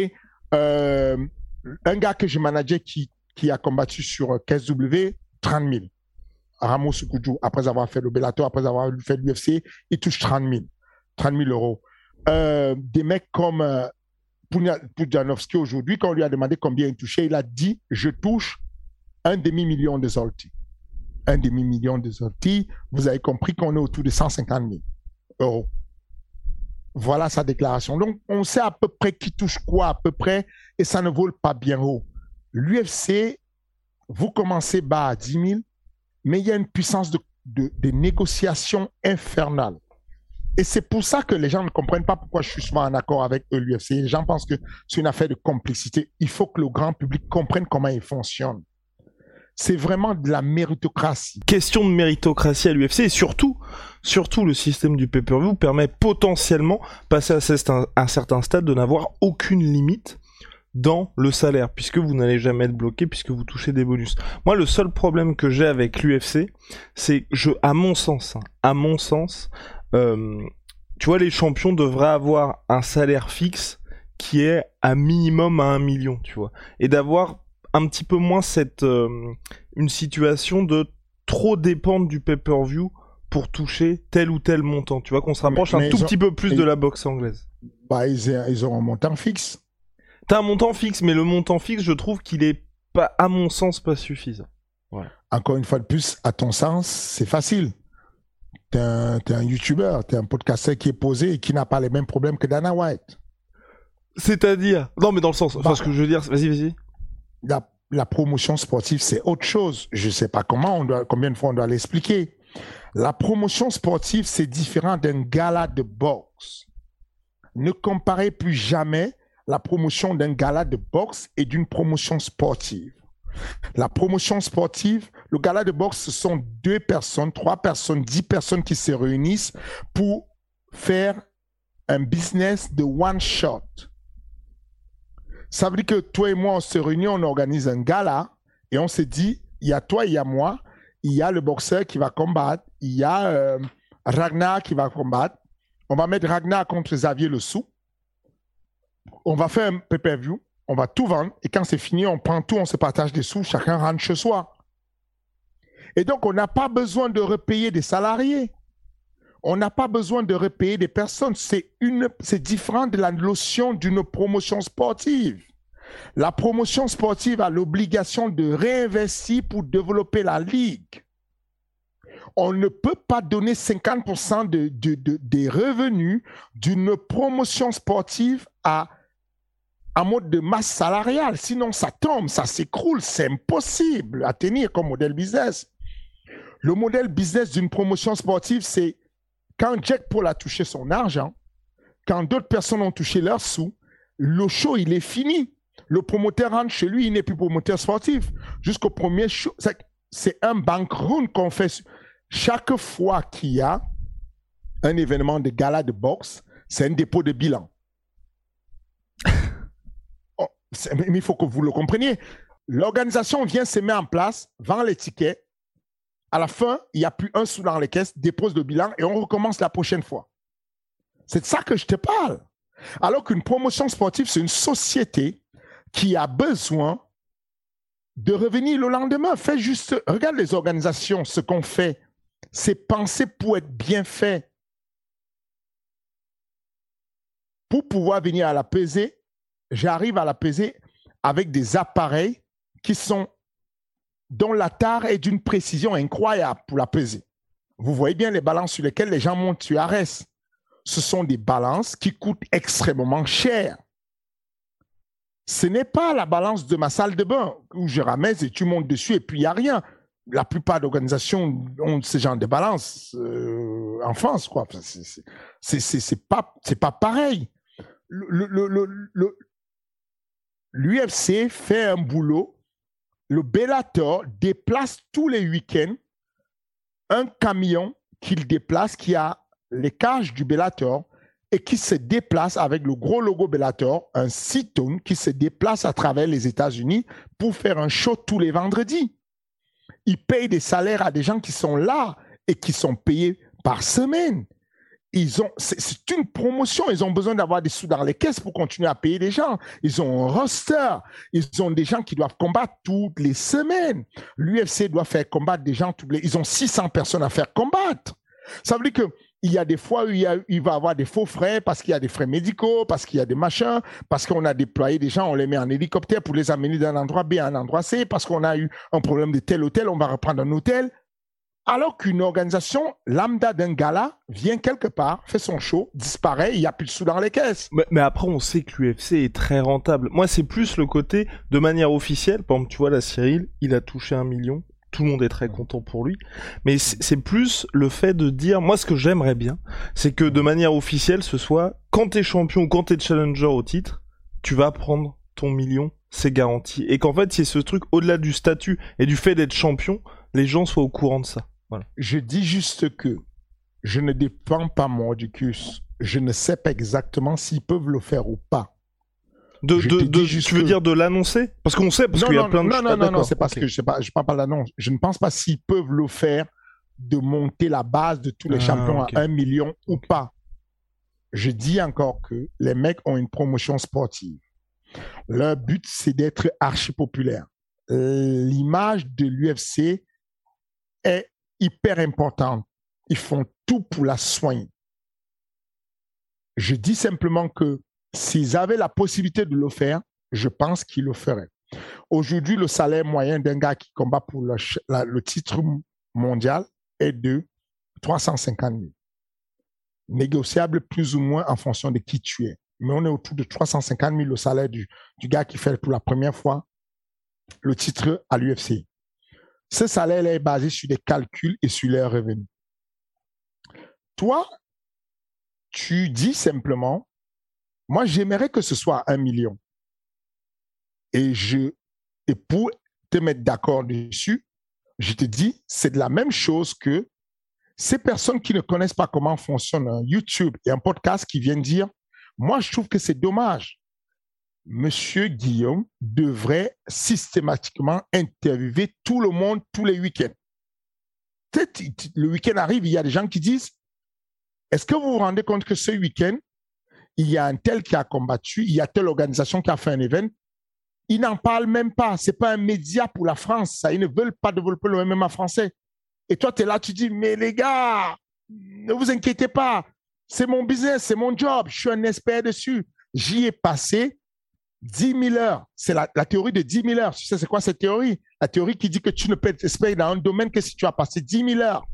Euh, un gars que je manageais qui, qui a combattu sur euh, KSW, 30 000. Ramos Sukuju, après avoir fait le Bellator, après avoir fait l'UFC, il touche 30 000. 30 000 euros. Euh, des mecs comme euh, Pujanovski aujourd'hui, quand on lui a demandé combien il touchait, il a dit Je touche un demi-million de Zolti. Un demi-million de Zolti. Vous avez compris qu'on est autour de 150 000 euros. Voilà sa déclaration. Donc, on sait à peu près qui touche quoi, à peu près, et ça ne vole pas bien haut. L'UFC, vous commencez bas à 10 000, mais il y a une puissance de, négociation infernale. Et c'est pour ça que les gens ne comprennent pas pourquoi je suis souvent en accord avec l'UFC. Les gens pensent que c'est une affaire de complicité. Il faut que le grand public comprenne comment il fonctionne. C'est vraiment de la méritocratie. Question de méritocratie à l'UFC et surtout, surtout le système du pay-per-view permet potentiellement, passer à un certain stade, de n'avoir aucune limite dans le salaire, puisque vous n'allez jamais être bloqué, puisque vous touchez des bonus. Moi, le seul problème que j'ai avec l'UFC, c'est je, à mon sens, hein, à mon sens, euh, tu vois, les champions devraient avoir un salaire fixe qui est à minimum à un million, tu vois, et d'avoir un petit peu moins cette euh, une situation de trop dépendre du pay-per-view pour toucher tel ou tel montant. Tu vois qu'on se rapproche Mais- un tout ont- petit peu plus ils- de la boxe anglaise. Bah, ils, ils ont un montant fixe. T'as un montant fixe, mais le montant fixe, je trouve qu'il est pas, à mon sens, pas suffisant. Encore une fois de plus, à ton sens, c'est facile. T'es un, t'es un YouTuber, t'es un podcasteur qui est posé et qui n'a pas les mêmes problèmes que Dana White. C'est-à-dire Non, mais dans le sens. Enfin, Bah. ce que je veux dire, vas-y, vas-y. La, promotion sportive, c'est autre chose. Je sais pas comment, on doit, combien de fois on doit l'expliquer. La promotion sportive, c'est différent d'un gala de boxe. Ne comparez plus jamais la promotion d'un gala de boxe et d'une promotion sportive. La promotion sportive, le gala de boxe, ce sont deux personnes, trois personnes, dix personnes qui se réunissent pour faire un business de one shot. Ça veut dire que toi et moi, on se réunit, on organise un gala et on se dit, il y a toi, il y a moi, il y a le boxeur qui va combattre, il y a euh, Ragnar qui va combattre. On va mettre Ragnar contre Xavier Le Sou. On va faire un pay-per-view, on va tout vendre et quand c'est fini, on prend tout, on se partage des sous, chacun rentre chez soi. Et donc, on n'a pas besoin de repayer des salariés. On n'a pas besoin de repayer des personnes. C'est différent de la notion d'une promotion sportive. La promotion sportive a l'obligation de réinvestir pour développer la ligue. On ne peut pas donner 50% de, de- de- des revenus d'une promotion sportive à un mode de masse salariale. Sinon, ça tombe, ça s'écroule. C'est impossible à tenir comme modèle business. Le modèle business d'une promotion sportive, c'est quand Jack Paul a touché son argent, quand d'autres personnes ont touché leurs sous, le show, il est fini. Le promoteur rentre chez lui, il n'est plus promoteur sportif. Jusqu'au premier show. C'est- un bank run qu'on fait. Chaque fois qu'il y a un événement de gala de boxe, c'est un dépôt de bilan. Oh, mais il faut que vous le compreniez. L'organisation vient se mettre en place, vend les tickets, À la fin, il n'y a plus un sou dans les caisses, dépose le bilan et on recommence la prochaine fois. C'est de ça que je te parle. Alors qu'une promotion sportive, c'est une société qui a besoin de revenir le lendemain. Fais juste, regarde les organisations, ce qu'on fait. C'est penser pour être bien fait. Pour pouvoir venir à la pesée, j'arrive à la pesée avec des appareils qui sont dont la tare est d'une précision incroyable pour la peser. Vous voyez bien les balances sur lesquelles les gens montent sur Arès. Ce sont des balances qui coûtent extrêmement cher. Ce n'est pas la balance de ma salle de bain où je ramène et tu montes dessus et puis il n'y a rien. La plupart d'organisations ont ce genre de balance euh, en France. quoi. C'est pas, pas pareil. L'UFC fait un boulot. Le Bellator déplace tous les week-ends un camion qu'il déplace qui a les cages du Bellator et qui se déplace avec le gros logo Bellator, un 6 tonnes qui se déplace à travers les États-Unis pour faire un show tous les vendredis. Ils payent des salaires à des gens qui sont là et qui sont payés par semaine. Ils ont, c'est une promotion. Ils ont besoin d'avoir des sous dans les caisses pour continuer à payer les gens. Ils ont un roster. Ils ont des gens qui doivent combattre toutes les semaines. L'UFC doit faire combattre des gens toutes les. Ils ont 600 personnes à faire combattre. Ça veut dire que il y a des fois où il, y il va avoir des faux frais parce qu'il y a des frais médicaux, parce qu'il y a des machins, parce qu'on a déployé des gens, on les met en hélicoptère pour les amener d'un endroit B à un endroit C, parce qu'on a eu un problème de tel hôtel, on va reprendre un hôtel. Alors qu'une organisation lambda d'un gala vient quelque part, fait son show, disparaît, il n'y a plus de sous dans les caisses. Mais, après, on sait que l'UFC est très rentable. Moi, c'est plus le côté de manière officielle. Par exemple, tu vois, la Cyril, il a touché un million tout le monde est très content pour lui. Mais c'est plus le fait de dire, moi ce que j'aimerais bien, c'est que de manière officielle, ce soit, quand t'es champion ou quand t'es challenger au titre, tu vas prendre ton million, c'est garanti. Et qu'en fait, c'est ce truc au-delà du statut et du fait d'être champion, les gens soient au courant de ça. Voilà. Je dis juste que je ne dépends pas Mordicus. Je ne sais pas exactement s'ils peuvent le faire ou pas. De, de, tu veux dire de l'annoncer? Parce qu'on sait, parce qu'il y a plein de Non, non, non, non, c'est parce que je sais pas, je parle pas de l'annonce. Je ne pense pas s'ils peuvent le faire de monter la base de tous les ah, champions à un million ou pas. Je dis encore que les mecs ont une promotion sportive. Leur but, c'est d'être archi populaire. L'image de l'UFC est hyper importante. Ils font tout pour la soigner. Je dis simplement que S'ils avaient la possibilité de le faire, je pense qu'ils le feraient. Aujourd'hui, le salaire moyen d'un gars qui combat pour le, titre mondial est de 350 000. Négociable plus ou moins en fonction de qui tu es. Mais on est autour de 350 000 le salaire du, du gars qui fait pour la première fois le titre à l'UFC. Ce salaire est basé sur des calculs et sur les revenus. Toi, tu dis simplement, moi, j'aimerais que ce soit un million. Et, je, et pour te mettre d'accord dessus, je te dis, c'est de la même chose que ces personnes qui ne connaissent pas comment fonctionne un YouTube et un podcast qui viennent dire, moi, je trouve que c'est dommage. Monsieur Guillaume devrait systématiquement interviewer tout le monde tous les week-ends. Le week-end arrive, il y a des gens qui disent, est-ce que vous vous rendez compte que ce week-end, il y a un tel qui a combattu, il y a telle organisation qui a fait un événement? Ils n'en parlent même pas. Ce n'est pas un média pour la France. Ils ne veulent pas développer le MMA français. Et toi, tu es là, tu dis, mais les gars, ne vous inquiétez pas. C'est mon business, c'est mon job. Je suis un expert dessus. J'y ai passé 10 000 heures. C'est la, théorie de 10 000 heures. Tu sais, c'est quoi cette théorie? La théorie qui dit que tu ne peux être dans un domaine que si tu as passé 10 000 heures.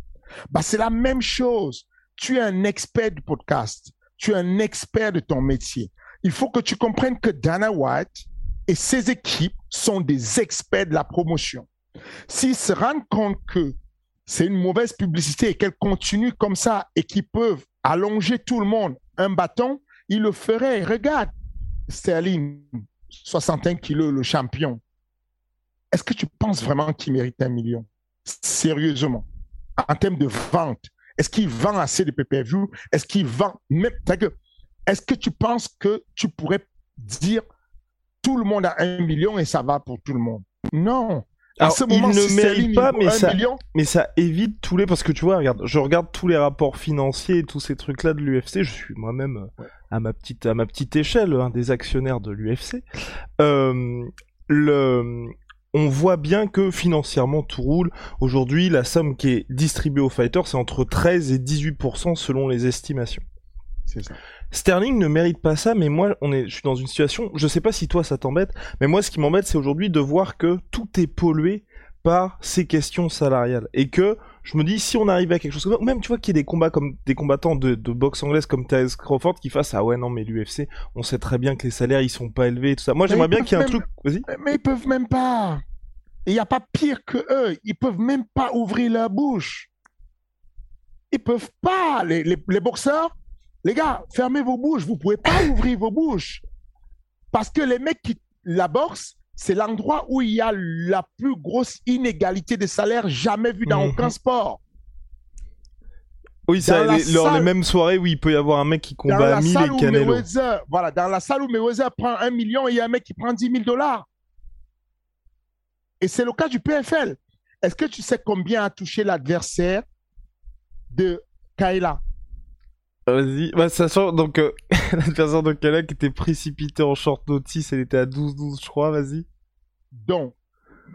Bah, c'est la même chose. Tu es un expert du podcast tu es un expert de ton métier. Il faut que tu comprennes que Dana White et ses équipes sont des experts de la promotion. S'ils se rendent compte que c'est une mauvaise publicité et qu'elle continue comme ça et qu'ils peuvent allonger tout le monde un bâton, ils le feraient. Regarde, Sterling, 61 kilos, le champion. Est-ce que tu penses vraiment qu'il mérite un million? Sérieusement. En termes de vente, est-ce qu'il vend assez de pay-per-view? Est-ce qu'il vend même Est-ce que tu penses que tu pourrais dire tout le monde a un million et ça va pour tout le monde? Non. Alors, ce moment, il ne mérite pas, mais ça, mais ça évite tous les. Parce que tu vois, regarde, je regarde tous les rapports financiers et tous ces trucs-là de l'UFC. Je suis moi-même à ma petite à ma petite échelle un des actionnaires de l'UFC. Euh, le on voit bien que financièrement tout roule. Aujourd'hui, la somme qui est distribuée aux fighters, c'est entre 13 et 18% selon les estimations. C'est ça. Sterling ne mérite pas ça, mais moi, on est, je suis dans une situation, je sais pas si toi ça t'embête, mais moi ce qui m'embête, c'est aujourd'hui de voir que tout est pollué par ces questions salariales. Et que, je me dis, si on arrive à quelque chose comme ça, ou même tu vois qu'il y ait des combats comme des combattants de, boxe anglaise comme Thérèse Crawford qui fassent ah ouais non mais l'UFC, on sait très bien que les salaires ils sont pas élevés et tout ça. Moi j'aimerais bien qu'il y ait un truc. Vas-y. Mais ils peuvent même pas. Il n'y a pas pire que eux. Ils peuvent même pas ouvrir leur bouche. Ils peuvent pas. Les, les boxeurs, les gars, fermez vos bouches. Vous pouvez pas ouvrir vos bouches. Parce que les mecs qui la boxe, c'est l'endroit où il y a la plus grosse inégalité de salaire jamais vue dans mhm. aucun sport. Oui, ça, les, lors des mêmes soirées où il peut y avoir un mec qui combat à 1000 et Canelo. voilà, dans la salle où Mayweather prend un million, il y a un mec qui prend 10 000 dollars. Et c'est le cas du PFL. Est-ce que tu sais combien a touché l'adversaire de Kayla Vas-y, bah, ça sent donc euh, l'adversaire de Kayla qui était précipité en short notice, elle était à 12-12, je crois, vas-y. Donc,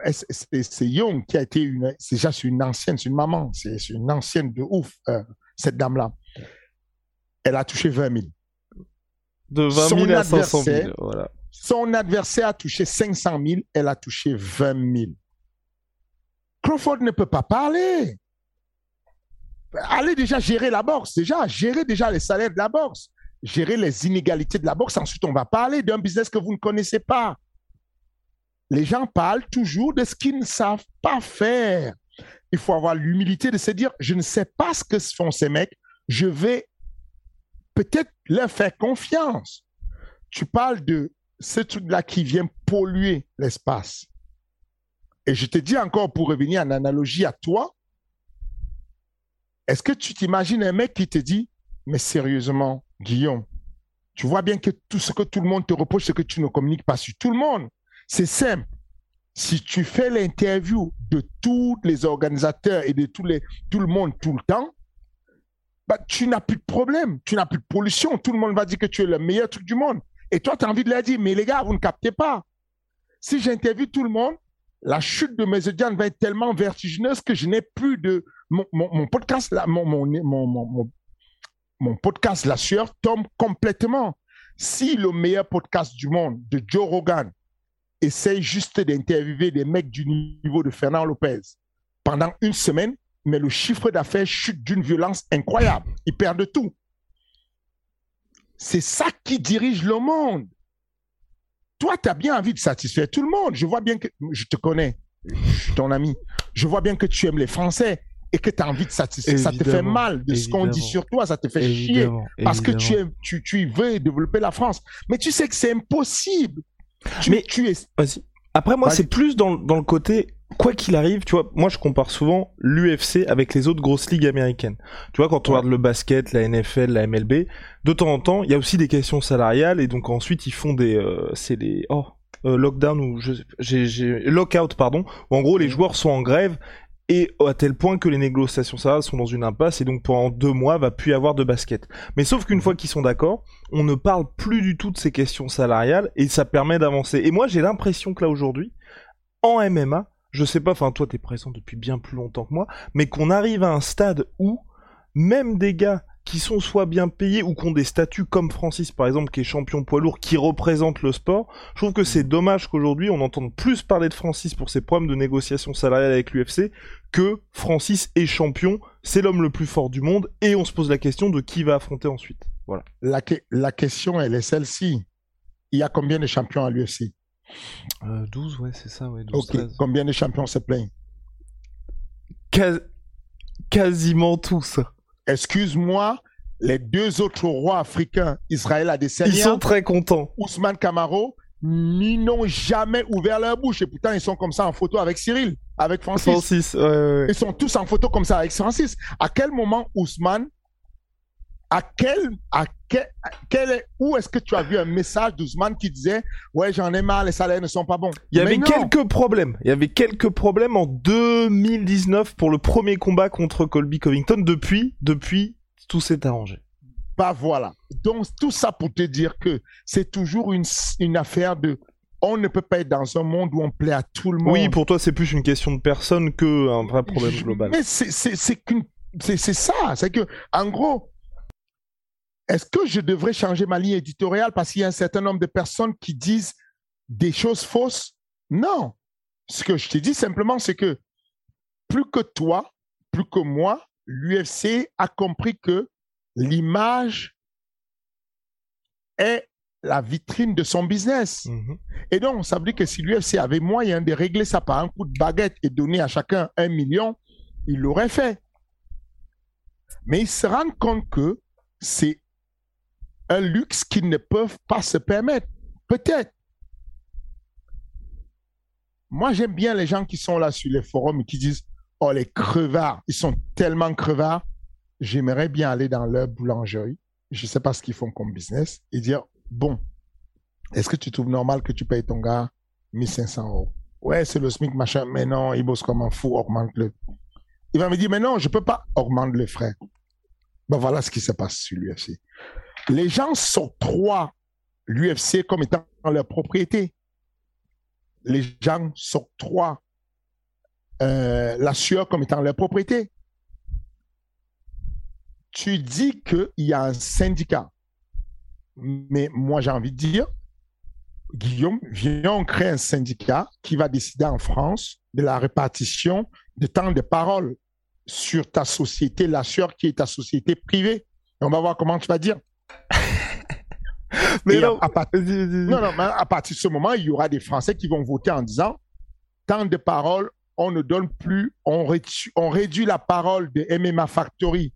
c'est Young qui a été une. C'est déjà une ancienne, c'est une maman, c'est une ancienne de ouf, euh, cette dame-là. Elle a touché 20 000. De 20 000 à 500 000, voilà. Son adversaire a touché 500 000, elle a touché 20 000. Crawford ne peut pas parler. Allez déjà gérer la boxe, déjà, gérer déjà les salaires de la boxe, gérer les inégalités de la boxe. Ensuite, on va parler d'un business que vous ne connaissez pas. Les gens parlent toujours de ce qu'ils ne savent pas faire. Il faut avoir l'humilité de se dire, je ne sais pas ce que font ces mecs, je vais peut-être leur faire confiance. Tu parles de ce truc-là qui vient polluer l'espace. Et je te dis encore pour revenir en analogie à toi, est-ce que tu t'imagines un mec qui te dit, mais sérieusement, Guillaume, tu vois bien que tout ce que tout le monde te reproche, c'est que tu ne communiques pas sur tout le monde. C'est simple. Si tu fais l'interview de tous les organisateurs et de tout le monde tout le temps, bah, tu n'as plus de problème, tu n'as plus de pollution. Tout le monde va dire que tu es le meilleur truc du monde. Et toi, tu as envie de leur dire, mais les gars, vous ne captez pas. Si j'interviewe tout le monde, la chute de mes audiences va être tellement vertigineuse que je n'ai plus de, mon, podcast, mon, mon, podcast, La Sueur, tombe complètement. Si le meilleur podcast du monde, de Joe Rogan, essaye juste d'interviewer des mecs du niveau de Fernand Lopez pendant une semaine, mais le chiffre d'affaires chute d'une violence incroyable. Ils perdent tout. C'est ça qui dirige le monde. Toi, tu as bien envie de satisfaire tout le monde. Je vois bien que je te connais, je suis ton ami. Je vois bien que tu aimes les Français et que tu as envie de satisfaire. ça te fait mal de ce qu'on dit sur toi, ça te fait chier parce que tu, es, tu, tu, veux développer la France. Mais tu sais que c'est impossible. mais tu es. Après, moi, c'est plus dans, dans le côté quoi qu'il arrive, tu vois, moi je compare souvent l'UFC avec les autres grosses ligues américaines. Tu vois, quand on regarde le basket, la NFL, la MLB, de temps en temps, il y a aussi des questions salariales et donc ensuite ils font des, euh, c'est des, oh, euh, lockdown ou j'ai, lockout pardon, où en gros les joueurs sont en grève et à tel point que les négociations salariales sont dans une impasse et donc pendant deux mois va plus y avoir de basket. Mais sauf qu'une fois qu'ils sont d'accord, on ne parle plus du tout de ces questions salariales et ça permet d'avancer. Et moi j'ai l'impression que là aujourd'hui, en MMA, je sais pas, enfin toi t'es présent depuis bien plus longtemps que moi, mais qu'on arrive à un stade où même des gars qui sont soit bien payés ou qui ont des statuts comme Francis par exemple qui est champion poids lourd qui représente le sport, je trouve que c'est dommage qu'aujourd'hui on entende plus parler de Francis pour ses problèmes de négociation salariale avec l'UFC que Francis est champion, c'est l'homme le plus fort du monde et on se pose la question de qui va affronter ensuite. Voilà. La, la question elle est celle-ci. Il y a combien de champions à l'UFC 12, euh, ouais, c'est ça, ouais. Combien de champions se plaignent Quasiment tous. Excuse-moi, les deux autres rois africains, Israël Adesanya. Ils sont très contents. Ousmane Camaro, ils n'ont jamais ouvert leur bouche. Et pourtant, ils sont comme ça en photo avec Cyril, avec Francis. Francis, ouais, Ils sont tous en photo comme ça avec Francis. À quel moment Ousmane à quel, à quel, quel où est-ce que tu as vu un message d'Ousmane qui disait ouais j'en ai marre les salaires ne sont pas bons il y avait quelques problèmes il y avait quelques problèmes en 2019 pour le premier combat contre Colby Covington depuis depuis tout s'est arrangé bah voilà donc tout ça pour te dire que c'est toujours une, une affaire de on ne peut pas être dans un monde où on plaît à tout le monde. Oui, pour toi, c'est plus une question de personne qu'un vrai problème global. Mais c'est qu'une c'est ça. C'est que, en gros, est-ce que je devrais changer ma ligne éditoriale parce qu'il y a un certain nombre de personnes qui disent des choses fausses? Non. Ce que je te dis simplement, c'est que plus que toi, plus que moi, l'UFC a compris que l'image est la vitrine de son business. Mhm. Et donc, ça veut dire que si l'UFC avait moyen de régler ça par un coup de baguette et donner à chacun un million, il l'aurait fait. Mais ils se rendent compte que c'est un luxe qu'ils ne peuvent pas se permettre. Peut-être. Moi, j'aime bien les gens qui sont là sur les forums et qui disent Oh, les crevards, ils sont tellement crevards. J'aimerais bien aller dans leur boulangerie, je ne sais pas ce qu'ils font comme business, et dire Bon, est-ce que tu trouves normal que tu payes ton gars 1500 euros? Ouais, c'est le SMIC, machin, mais non, il bosse comme un fou, augmente-le. Il va me dire Mais non, je ne peux pas augmenter le frais. Ben voilà ce qui se passe sur l'UFC. Les gens s'octroient l'UFC comme étant leur propriété. Les gens s'octroient euh, la sueur comme étant leur propriété. Tu dis qu'il y a un syndicat. Mais moi, j'ai envie de dire, Guillaume, viens, créer un syndicat qui va décider en France de la répartition de temps de parole sur ta société, la sueur qui est ta société privée. Et on va voir comment tu vas dire. mais non, à, non, non, mais à partir de ce moment, il y aura des Français qui vont voter en disant tant de paroles, on ne donne plus, on réduit, on réduit la parole de MMA Factory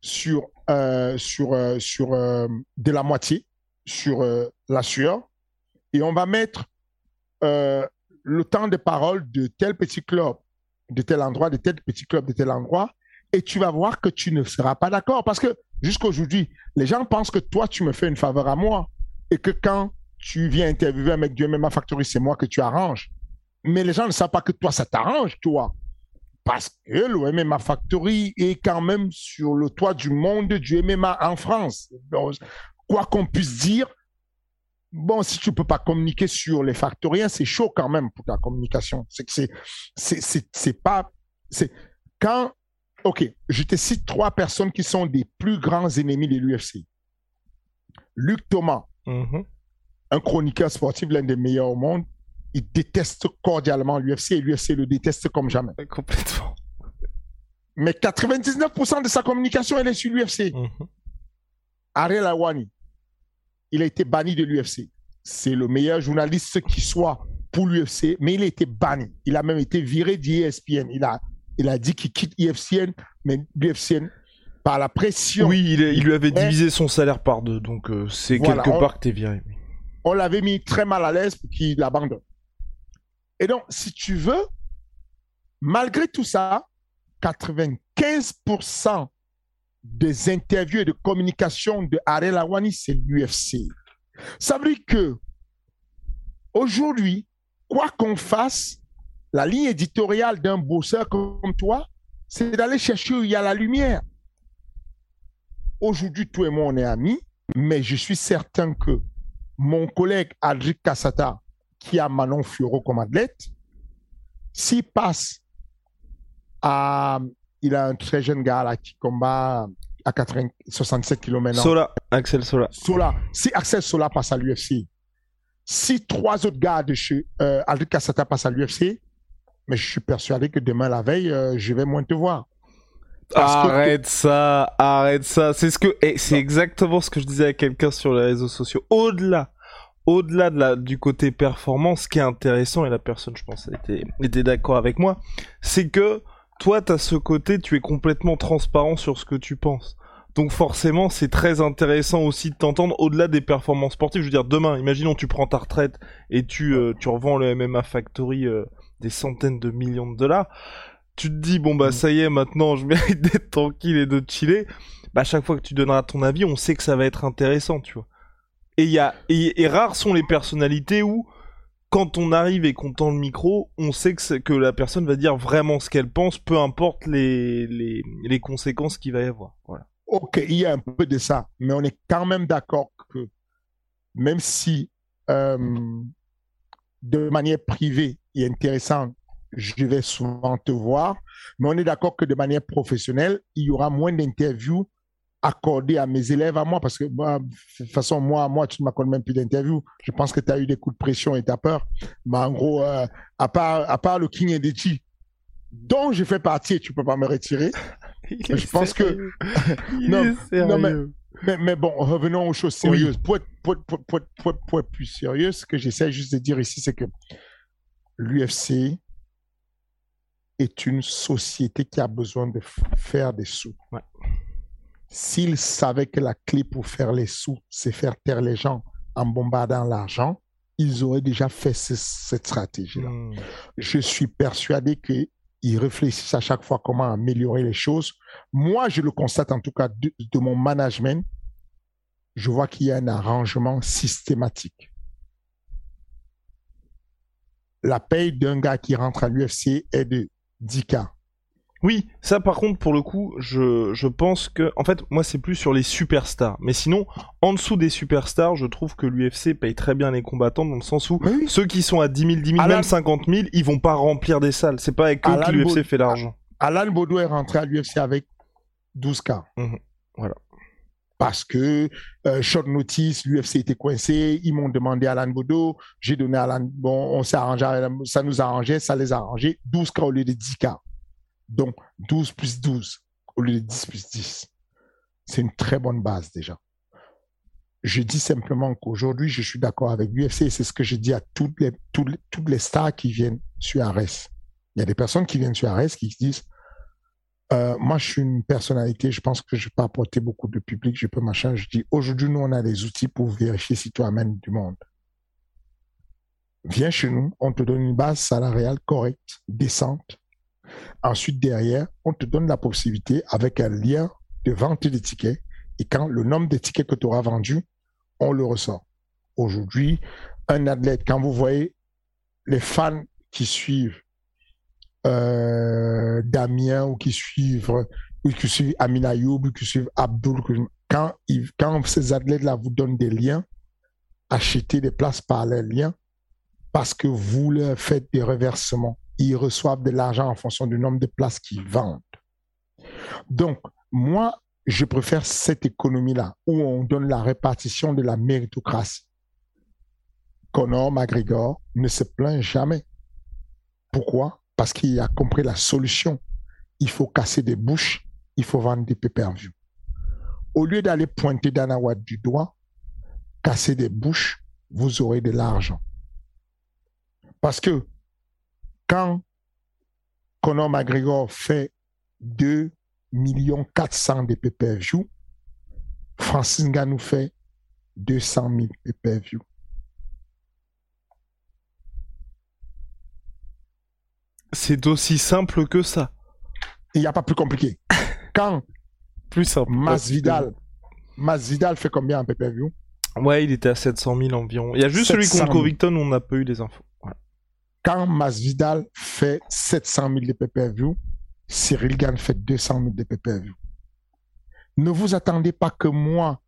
sur, euh, sur, euh, sur euh, de la moitié, sur la sueur, et on va mettre le temps de parole de tel petit club, de tel endroit, de tel petit club, de tel endroit, et tu vas voir que tu ne seras pas d'accord. Parce que jusqu'à aujourd'hui, les gens pensent que toi, tu me fais une faveur à moi et que quand tu viens interviewer un mec du MMA Factory, c'est moi que tu arranges. Mais les gens ne savent pas que toi, ça t'arrange, toi. Parce que le MMA Factory est quand même sur le toit du monde du MMA en France. quoi qu'on puisse dire, bon, si tu peux pas communiquer sur les factoriens, c'est chaud quand même pour ta communication. C'est que c'est pas, c'est quand OK, je te cite trois personnes qui sont des plus grands ennemis de l'UFC. Luc Thomas, mm-hmm. un chroniqueur sportif, l'un des meilleurs au monde, il déteste cordialement l'UFC et l'UFC le déteste comme jamais. Complètement. Mais 99% de sa communication, elle est sur l'UFC. Mm-hmm. Ariel Awani, il a été banni de l'UFC. C'est le meilleur journaliste qui soit pour l'UFC, mais il a été banni. Il a même été viré d'ESPN. Il a il a dit qu'il quitte IFCN, mais l'IFCN, par la pression. Oui, il, lui avait divisé son salaire par deux, donc euh, c'est quelque part que t'es viré. On l'avait mis très mal à l'aise pour qu'il abandonne. Et donc, si tu veux, malgré tout ça, 95% des interviews et de communication de Ariel Awani, c'est l'UFC. Ça veut dire que aujourd'hui, quoi qu'on fasse, la ligne éditoriale d'un bosseur comme toi, c'est d'aller chercher où il y a la lumière. Aujourd'hui, toi et moi, on est amis, mais je suis certain que mon collègue Adric Cassata, qui a Manon Fioro comme athlète, s'il passe à. Il a un très jeune gars là qui combat à 80, 67 km. Sola, Axel Sola. Sola. Si Axel Sola passe à l'UFC, si trois autres gars de chez euh, Aldric Cassata passent à l'UFC, mais je suis persuadé que demain la veille, euh, je vais moins te voir. arrête ça, arrête ça. C'est ce que, c'est exactement ce que je disais à quelqu'un sur les réseaux sociaux. Au-delà, au-delà de la, du côté performance, ce qui est intéressant et la personne, je pense, était, était d'accord avec moi, c'est que toi, tu as ce côté, tu es complètement transparent sur ce que tu penses. Donc forcément, c'est très intéressant aussi de t'entendre au-delà des performances sportives. Je veux dire, demain, imaginons tu prends ta retraite et tu, euh, tu revends le MMA Factory euh, des centaines de millions de dollars. tu te dis, bon bah ça y est, maintenant je mérite d'être tranquille et de chiller, bah à chaque fois que tu donneras ton avis, on sait que ça va être intéressant, tu vois. Et, y a, et, rares sont les personnalités où, quand on arrive et qu'on tend le micro, on sait que, que la personne va dire vraiment ce qu'elle pense, peu importe les, les, les conséquences qu'il va y avoir. Voilà. Ok, il y a un peu de ça, mais on est quand même d'accord que même si euh, de manière privée et intéressante, je vais souvent te voir, mais on est d'accord que de manière professionnelle, il y aura moins d'interviews accordées à mes élèves, à moi, parce que bah, de toute façon, moi, moi, tu ne m'accordes même plus d'interviews. Je pense que tu as eu des coups de pression et tu as peur. Mais en gros, euh, à, part, à part le King Edechi, dont je fais partie et tu peux pas me retirer, je pense que... non, non, mais mais, bon, revenons aux choses sérieuses. Pour, être, plus sérieux, ce que j'essaie juste de dire ici, c'est que l'UFC est une société qui a besoin de faire des sous. S'ils savaient que la clé pour faire les sous, c'est faire taire les gens en bombardant l'argent, ils auraient déjà fait cette stratégie-là. Hmm. Je suis persuadé que ils réfléchissent à chaque fois comment améliorer les choses. Moi, je le constate en tout cas de, mon management. Je vois qu'il y a un arrangement systématique. La paye d'un gars qui rentre à l'UFC est de 10K. Oui, ça par contre, pour le coup, je, je pense que. En fait, moi, c'est plus sur les superstars. Mais sinon, en dessous des superstars, je trouve que l'UFC paye très bien les combattants dans le sens où ceux qui sont à 10 000, 10 000, même 50 000, ils vont pas remplir des salles. C'est pas avec eux que l'UFC fait l'argent. Alan Baudou est rentré à l'UFC avec 12K. Mhm. Voilà. Parce que euh, short notice, l'UFC était coincé, ils m'ont demandé Alan Bodo, j'ai donné Alan, bon, on s'est arrangé, ça nous arrangeait, ça les a arrangés, 12K au lieu de 10K. Donc, 12 plus 12 au lieu de 10 plus 10. C'est une très bonne base déjà. Je dis simplement qu'aujourd'hui, je suis d'accord avec l'UFC c'est ce que je dis à toutes les, toutes les, stars qui viennent sur Ares. Il y a des personnes qui viennent sur Ares qui disent euh, moi, je suis une personnalité, je pense que je peux apporter beaucoup de public, je peux machin. Je dis, aujourd'hui, nous, on a des outils pour vérifier si tu amènes du monde. Viens chez nous, on te donne une base salariale correcte, décente, Ensuite, derrière, on te donne la possibilité avec un lien de vente des tickets. Et quand le nombre de tickets que tu auras vendus, on le ressort. Aujourd'hui, un athlète, quand vous voyez les fans qui suivent euh, Damien ou qui suivent ou qui suivent Amina Youb ou qui suivent Abdul, quand, quand ces athlètes-là vous donnent des liens, achetez des places par les liens parce que vous leur faites des reversements ils reçoivent de l'argent en fonction du nombre de places qu'ils vendent. Donc, moi, je préfère cette économie-là où on donne la répartition de la méritocratie. Conor McGregor ne se plaint jamais. Pourquoi? Parce qu'il a compris la solution. Il faut casser des bouches, il faut vendre des pay-per-view. Au lieu d'aller pointer Dana du doigt, casser des bouches, vous aurez de l'argent. Parce que quand Conor McGregor fait 2 millions 400 de pay-per-view, Francis Ngannou fait 200 000 pay-per-view. C'est aussi simple que ça. Il n'y a pas plus compliqué. Quand plus simple. Masvidal, Masvidal fait combien en pay-per-view? Ouais, il était à 700 000 environ. Il y a juste celui contre Covington où on n'a pas eu des infos quand Masvidal fait 700 000 de pay-per-view, Cyril Gann fait 200 000 de pay-per-view. Ne vous attendez pas que moi,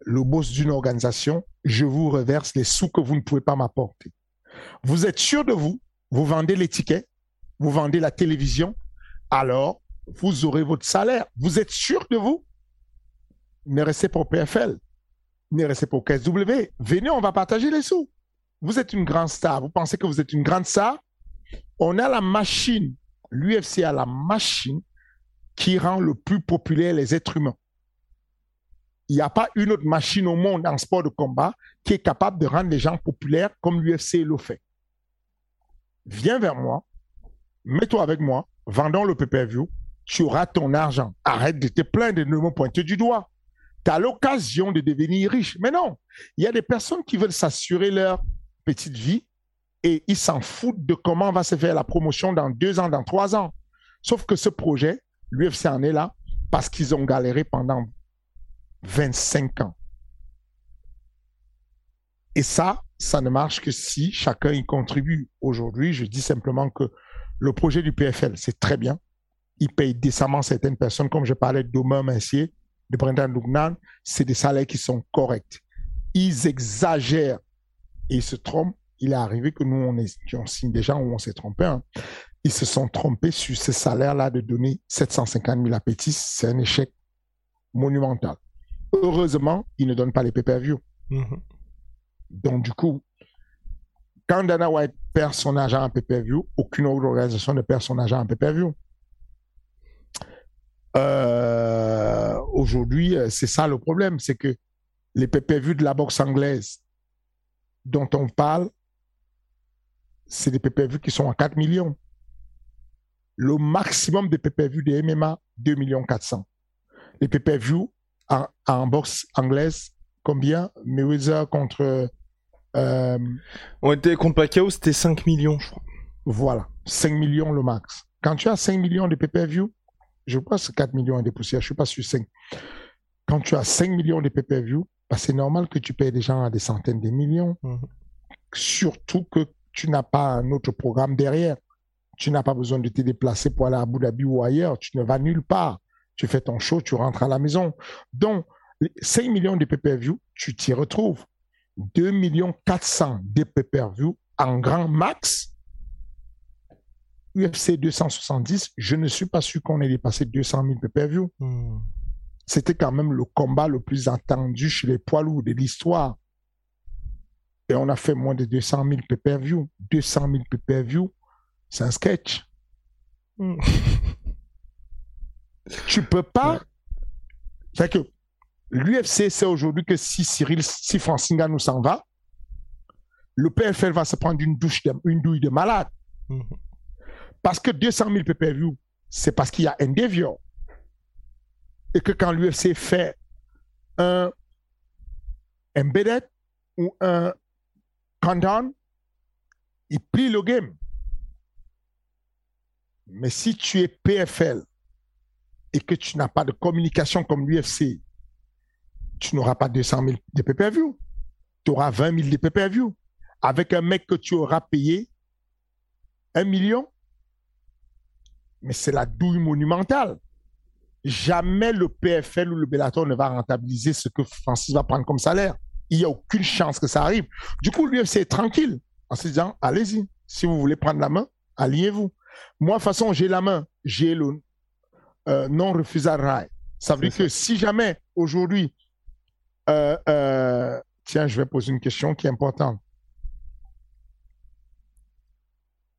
le boss d'une organisation, je vous reverse les sous que vous ne pouvez pas m'apporter. Vous êtes sûr de vous, vous vendez les tickets, vous vendez la télévision, alors vous aurez votre salaire. Vous êtes sûr de vous? Ne restez pas au PFL, ne restez pas au KSW. Venez, on va partager les sous vous êtes une grande star, vous pensez que vous êtes une grande star, on a la machine, l'UFC a la machine qui rend le plus populaire les êtres humains. Il n'y a pas une autre machine au monde en sport de combat qui est capable de rendre les gens populaires comme l'UFC le fait. Viens vers moi, mets-toi avec moi, vendons le pay-per-view, tu auras ton argent. Arrête de te plaindre de me pointer du doigt. Tu as l'occasion de devenir riche. Mais non, il y a des personnes qui veulent s'assurer leur petite vie et ils s'en foutent de comment va se faire la promotion dans deux ans, dans trois ans. Sauf que ce projet, l'UFC en est là parce qu'ils ont galéré pendant 25 ans. Et ça, ça ne marche que si chacun y contribue. Aujourd'hui, je dis simplement que le projet du PFL, c'est très bien. Il paye décemment certaines personnes, comme je parlais d'Omer Messier, de Brendan Lugnan, c'est des salaires qui sont corrects. Ils exagèrent et ils se trompent. Il est arrivé que nous, on, est, on signe déjà où on s'est trompé. Hein. Ils se sont trompés sur ces salaires-là de donner 750 000 appétits. C'est un échec monumental. Heureusement, ils ne donnent pas les pay-per-view. Mm-hmm. Donc, du coup, quand Dana White perd son argent en pay-per-view, aucune autre organisation ne perd son argent en pay-per-view. Euh, aujourd'hui, euh, c'est ça le problème, c'est que les pay-per-view de la boxe anglaise dont on parle, c'est des pay-per-view qui sont à 4 millions. Le maximum des pay-per-view des MMA, 2 millions 400. Les pay-per-view en, en boxe anglaise, combien Mayweather contre euh, On était contre Pacquiao, c'était 5 millions, je crois. Voilà, 5 millions le max. Quand tu as 5 millions de pay-per-view, je pense 4 millions de poussières, je ne suis pas sûr 5. Quand tu as 5 millions de pay-per-view, bah, c'est normal que tu payes des gens à des centaines de millions. Mhm. Surtout que tu n'as pas un autre programme derrière. Tu n'as pas besoin de te déplacer pour aller à Abu Dhabi ou ailleurs. Tu ne vas nulle part. Tu fais ton show, tu rentres à la maison. Donc, 5 millions de pay-per-view, tu t'y retrouves. 2 millions 400 de pay-per-view en grand max. UFC 270, je ne suis pas sûr qu'on ait dépassé 200 000 pay-per-view. Hmm. C'était quand même le combat le plus attendu chez les poids lourds de l'histoire. Et on a fait moins de 200 000 pay-per-view. 200 000 pay-per-view, c'est un sketch. Hmm. tu peux pas. C'est que L'UFC sait aujourd'hui que si Cyril, si Francine nous s'en va, le PFL va se prendre une, douche une douille de malade. Mhm. Parce que 200 000 pay-per-view, c'est parce qu'il y a un déviant. Et que quand l'UFC fait un embedded ou un countdown, il plie le game. Mais si tu es PFL et que tu n'as pas de communication comme l'UFC, tu n'auras pas 200 000 de pay-per-view. Tu auras 20 000 de pay-per-view. Avec un mec que tu auras payé un million. Mais c'est la douille monumentale. Jamais le PFL ou le Bellator ne va rentabiliser ce que Francis va prendre comme salaire. Il n'y a aucune chance que ça arrive. Du coup, l'UFC est tranquille en se disant, allez-y. Si vous voulez prendre la main, alliez-vous. Moi, de toute façon, j'ai la main. J'ai le euh, non refusable Ça veut dire que si jamais aujourd'hui euh, euh, tiens, je vais poser une question qui est importante.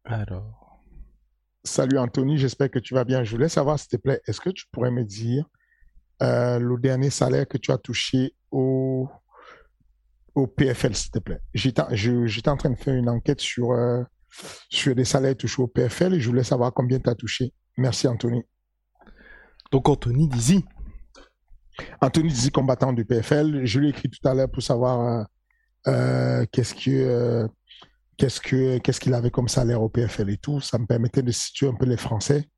Alors. Salut Anthony, j'espère que tu vas bien. Je voulais savoir, s'il te plaît, est-ce que tu pourrais me dire euh, le dernier salaire que tu as touché au, au PFL, s'il te plaît? J'étais en train de faire une enquête sur, sur les salaires touchés au PFL et je voulais savoir combien tu as touché. Merci Anthony. Donc Anthony Dizzy. Anthony dit combattant du PFL. Je l'ai écrit tout à l'heure pour savoir euh, euh, qu'est-ce que euh, qu'il avait comme salaire au PFL et tout. Ça me permettait de situer un peu les Français.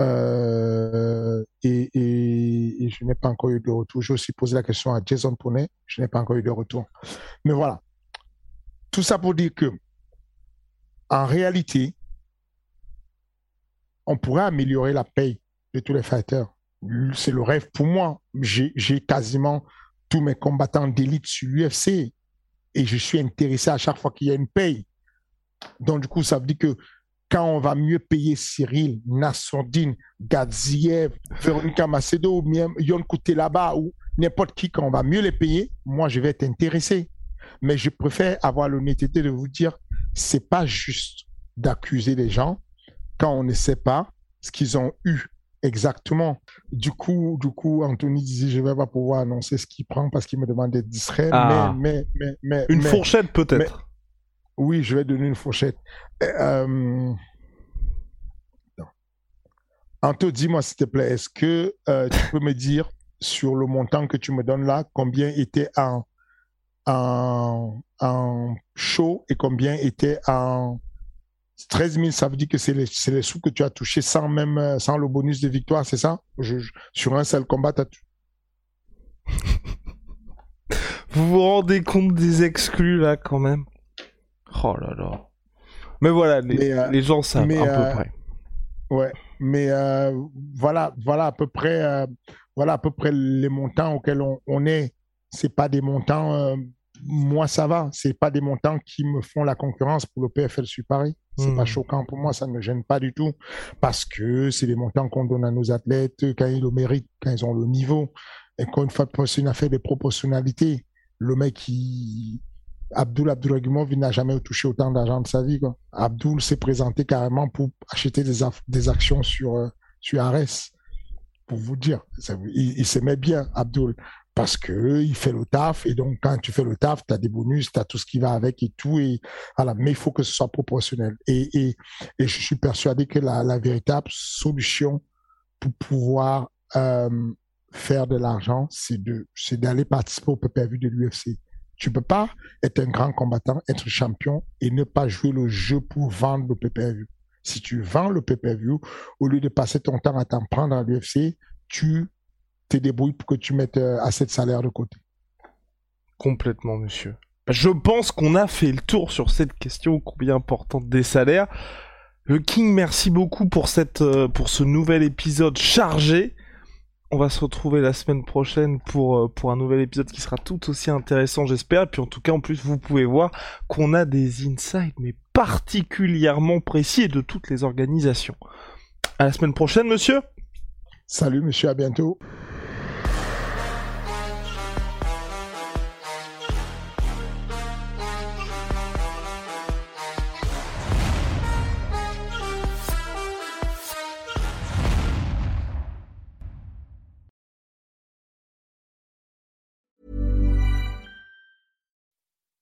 Et, et, je n'ai pas encore eu de retour. J'ai aussi posé la question à Jason Poney. Je n'ai pas encore eu de retour. Mais voilà. Tout ça pour dire que, en réalité, on pourrait améliorer la paye de tous les fighters c'est le rêve pour moi. J'ai quasiment tous mes combattants d'élite sur l'UFC et je suis intéressé à chaque fois qu'il y a une paye. Donc, du coup, ça veut dire que quand on va mieux payer Cyril, Nassourdine, Gadziev, Véronica Macedo, Yon Kouté là-bas ou n'importe qui, quand on va mieux les payer, moi, je vais être intéressé. Mais je préfère avoir l'honnêteté de vous dire, c'est pas juste d'accuser les gens quand on ne sait pas ce qu'ils ont eu Exactement. Du coup, du coup, Anthony disait, je vais pas pouvoir annoncer ce qu'il prend parce qu'il me demande d'être discret. Ah. Mais, mais, mais, une fourchette peut-être. Oui, je vais donner une fourchette. Euh... Anto, dis-moi s'il te plaît, est-ce que euh, tu peux me dire sur le montant que tu me donnes là, combien était en, en, en show et combien était en 13 000, ça veut dire que c'est les, les, sous que tu as touché sans même euh, sans le bonus de victoire, c'est ça? Je, je, Sur un seul combat, tu? As Vous vous rendez compte des exclus là quand même? Oh là là. Mais voilà, les, mais, euh, les gens savent mais, à peu euh, près. Ouais, mais euh, voilà, voilà à peu près, voilà à peu près les montants auxquels on, on est. C'est pas des montants. Moi, ça va. C'est pas des montants qui me font la concurrence pour le PFL sur Paris. C'est mmh. pas choquant pour moi. Ça ne me gêne pas du tout parce que c'est des montants qu'on donne à nos athlètes quand ils le méritent, quand ils ont le niveau. Et encore une fois, c'est une affaire de proportionnalité. Le mec, il, Abdul Abduragimov n'a jamais touché autant d'argent de sa vie. Quoi. Abdul s'est présenté carrément pour acheter des, des actions sur, euh, sur Ares. Pour vous dire, il, il s'aimait bien, Abdul, parce que il fait le taf. Et donc, quand tu fais le taf, tu as des bonus, tu as tout ce qui va avec et tout. Et, voilà. Mais il faut que ce soit proportionnel. Et, je suis persuadé que la, véritable solution pour pouvoir euh, faire de l'argent, c'est d'aller participer au PPV de l'UFC tu peux pas être un grand combattant, être champion et ne pas jouer le jeu pour vendre le pay-per-view. Si tu vends le pay-per-view, au lieu de passer ton temps à t'en prendre à l'UFC, tu te débrouilles pour que tu mettes euh, assez de salaire de côté. Complètement, monsieur. Je pense qu'on a fait le tour sur cette question combien importante des salaires. Le King, merci beaucoup pour cette euh, pour ce nouvel épisode chargé. On va se retrouver la semaine prochaine pour, euh, pour un nouvel épisode qui sera tout aussi intéressant, j'espère. Et puis en tout cas, en plus, vous pouvez voir qu'on a des insights, mais particulièrement précis de toutes les organisations. À la semaine prochaine, monsieur. Salut, monsieur, à bientôt.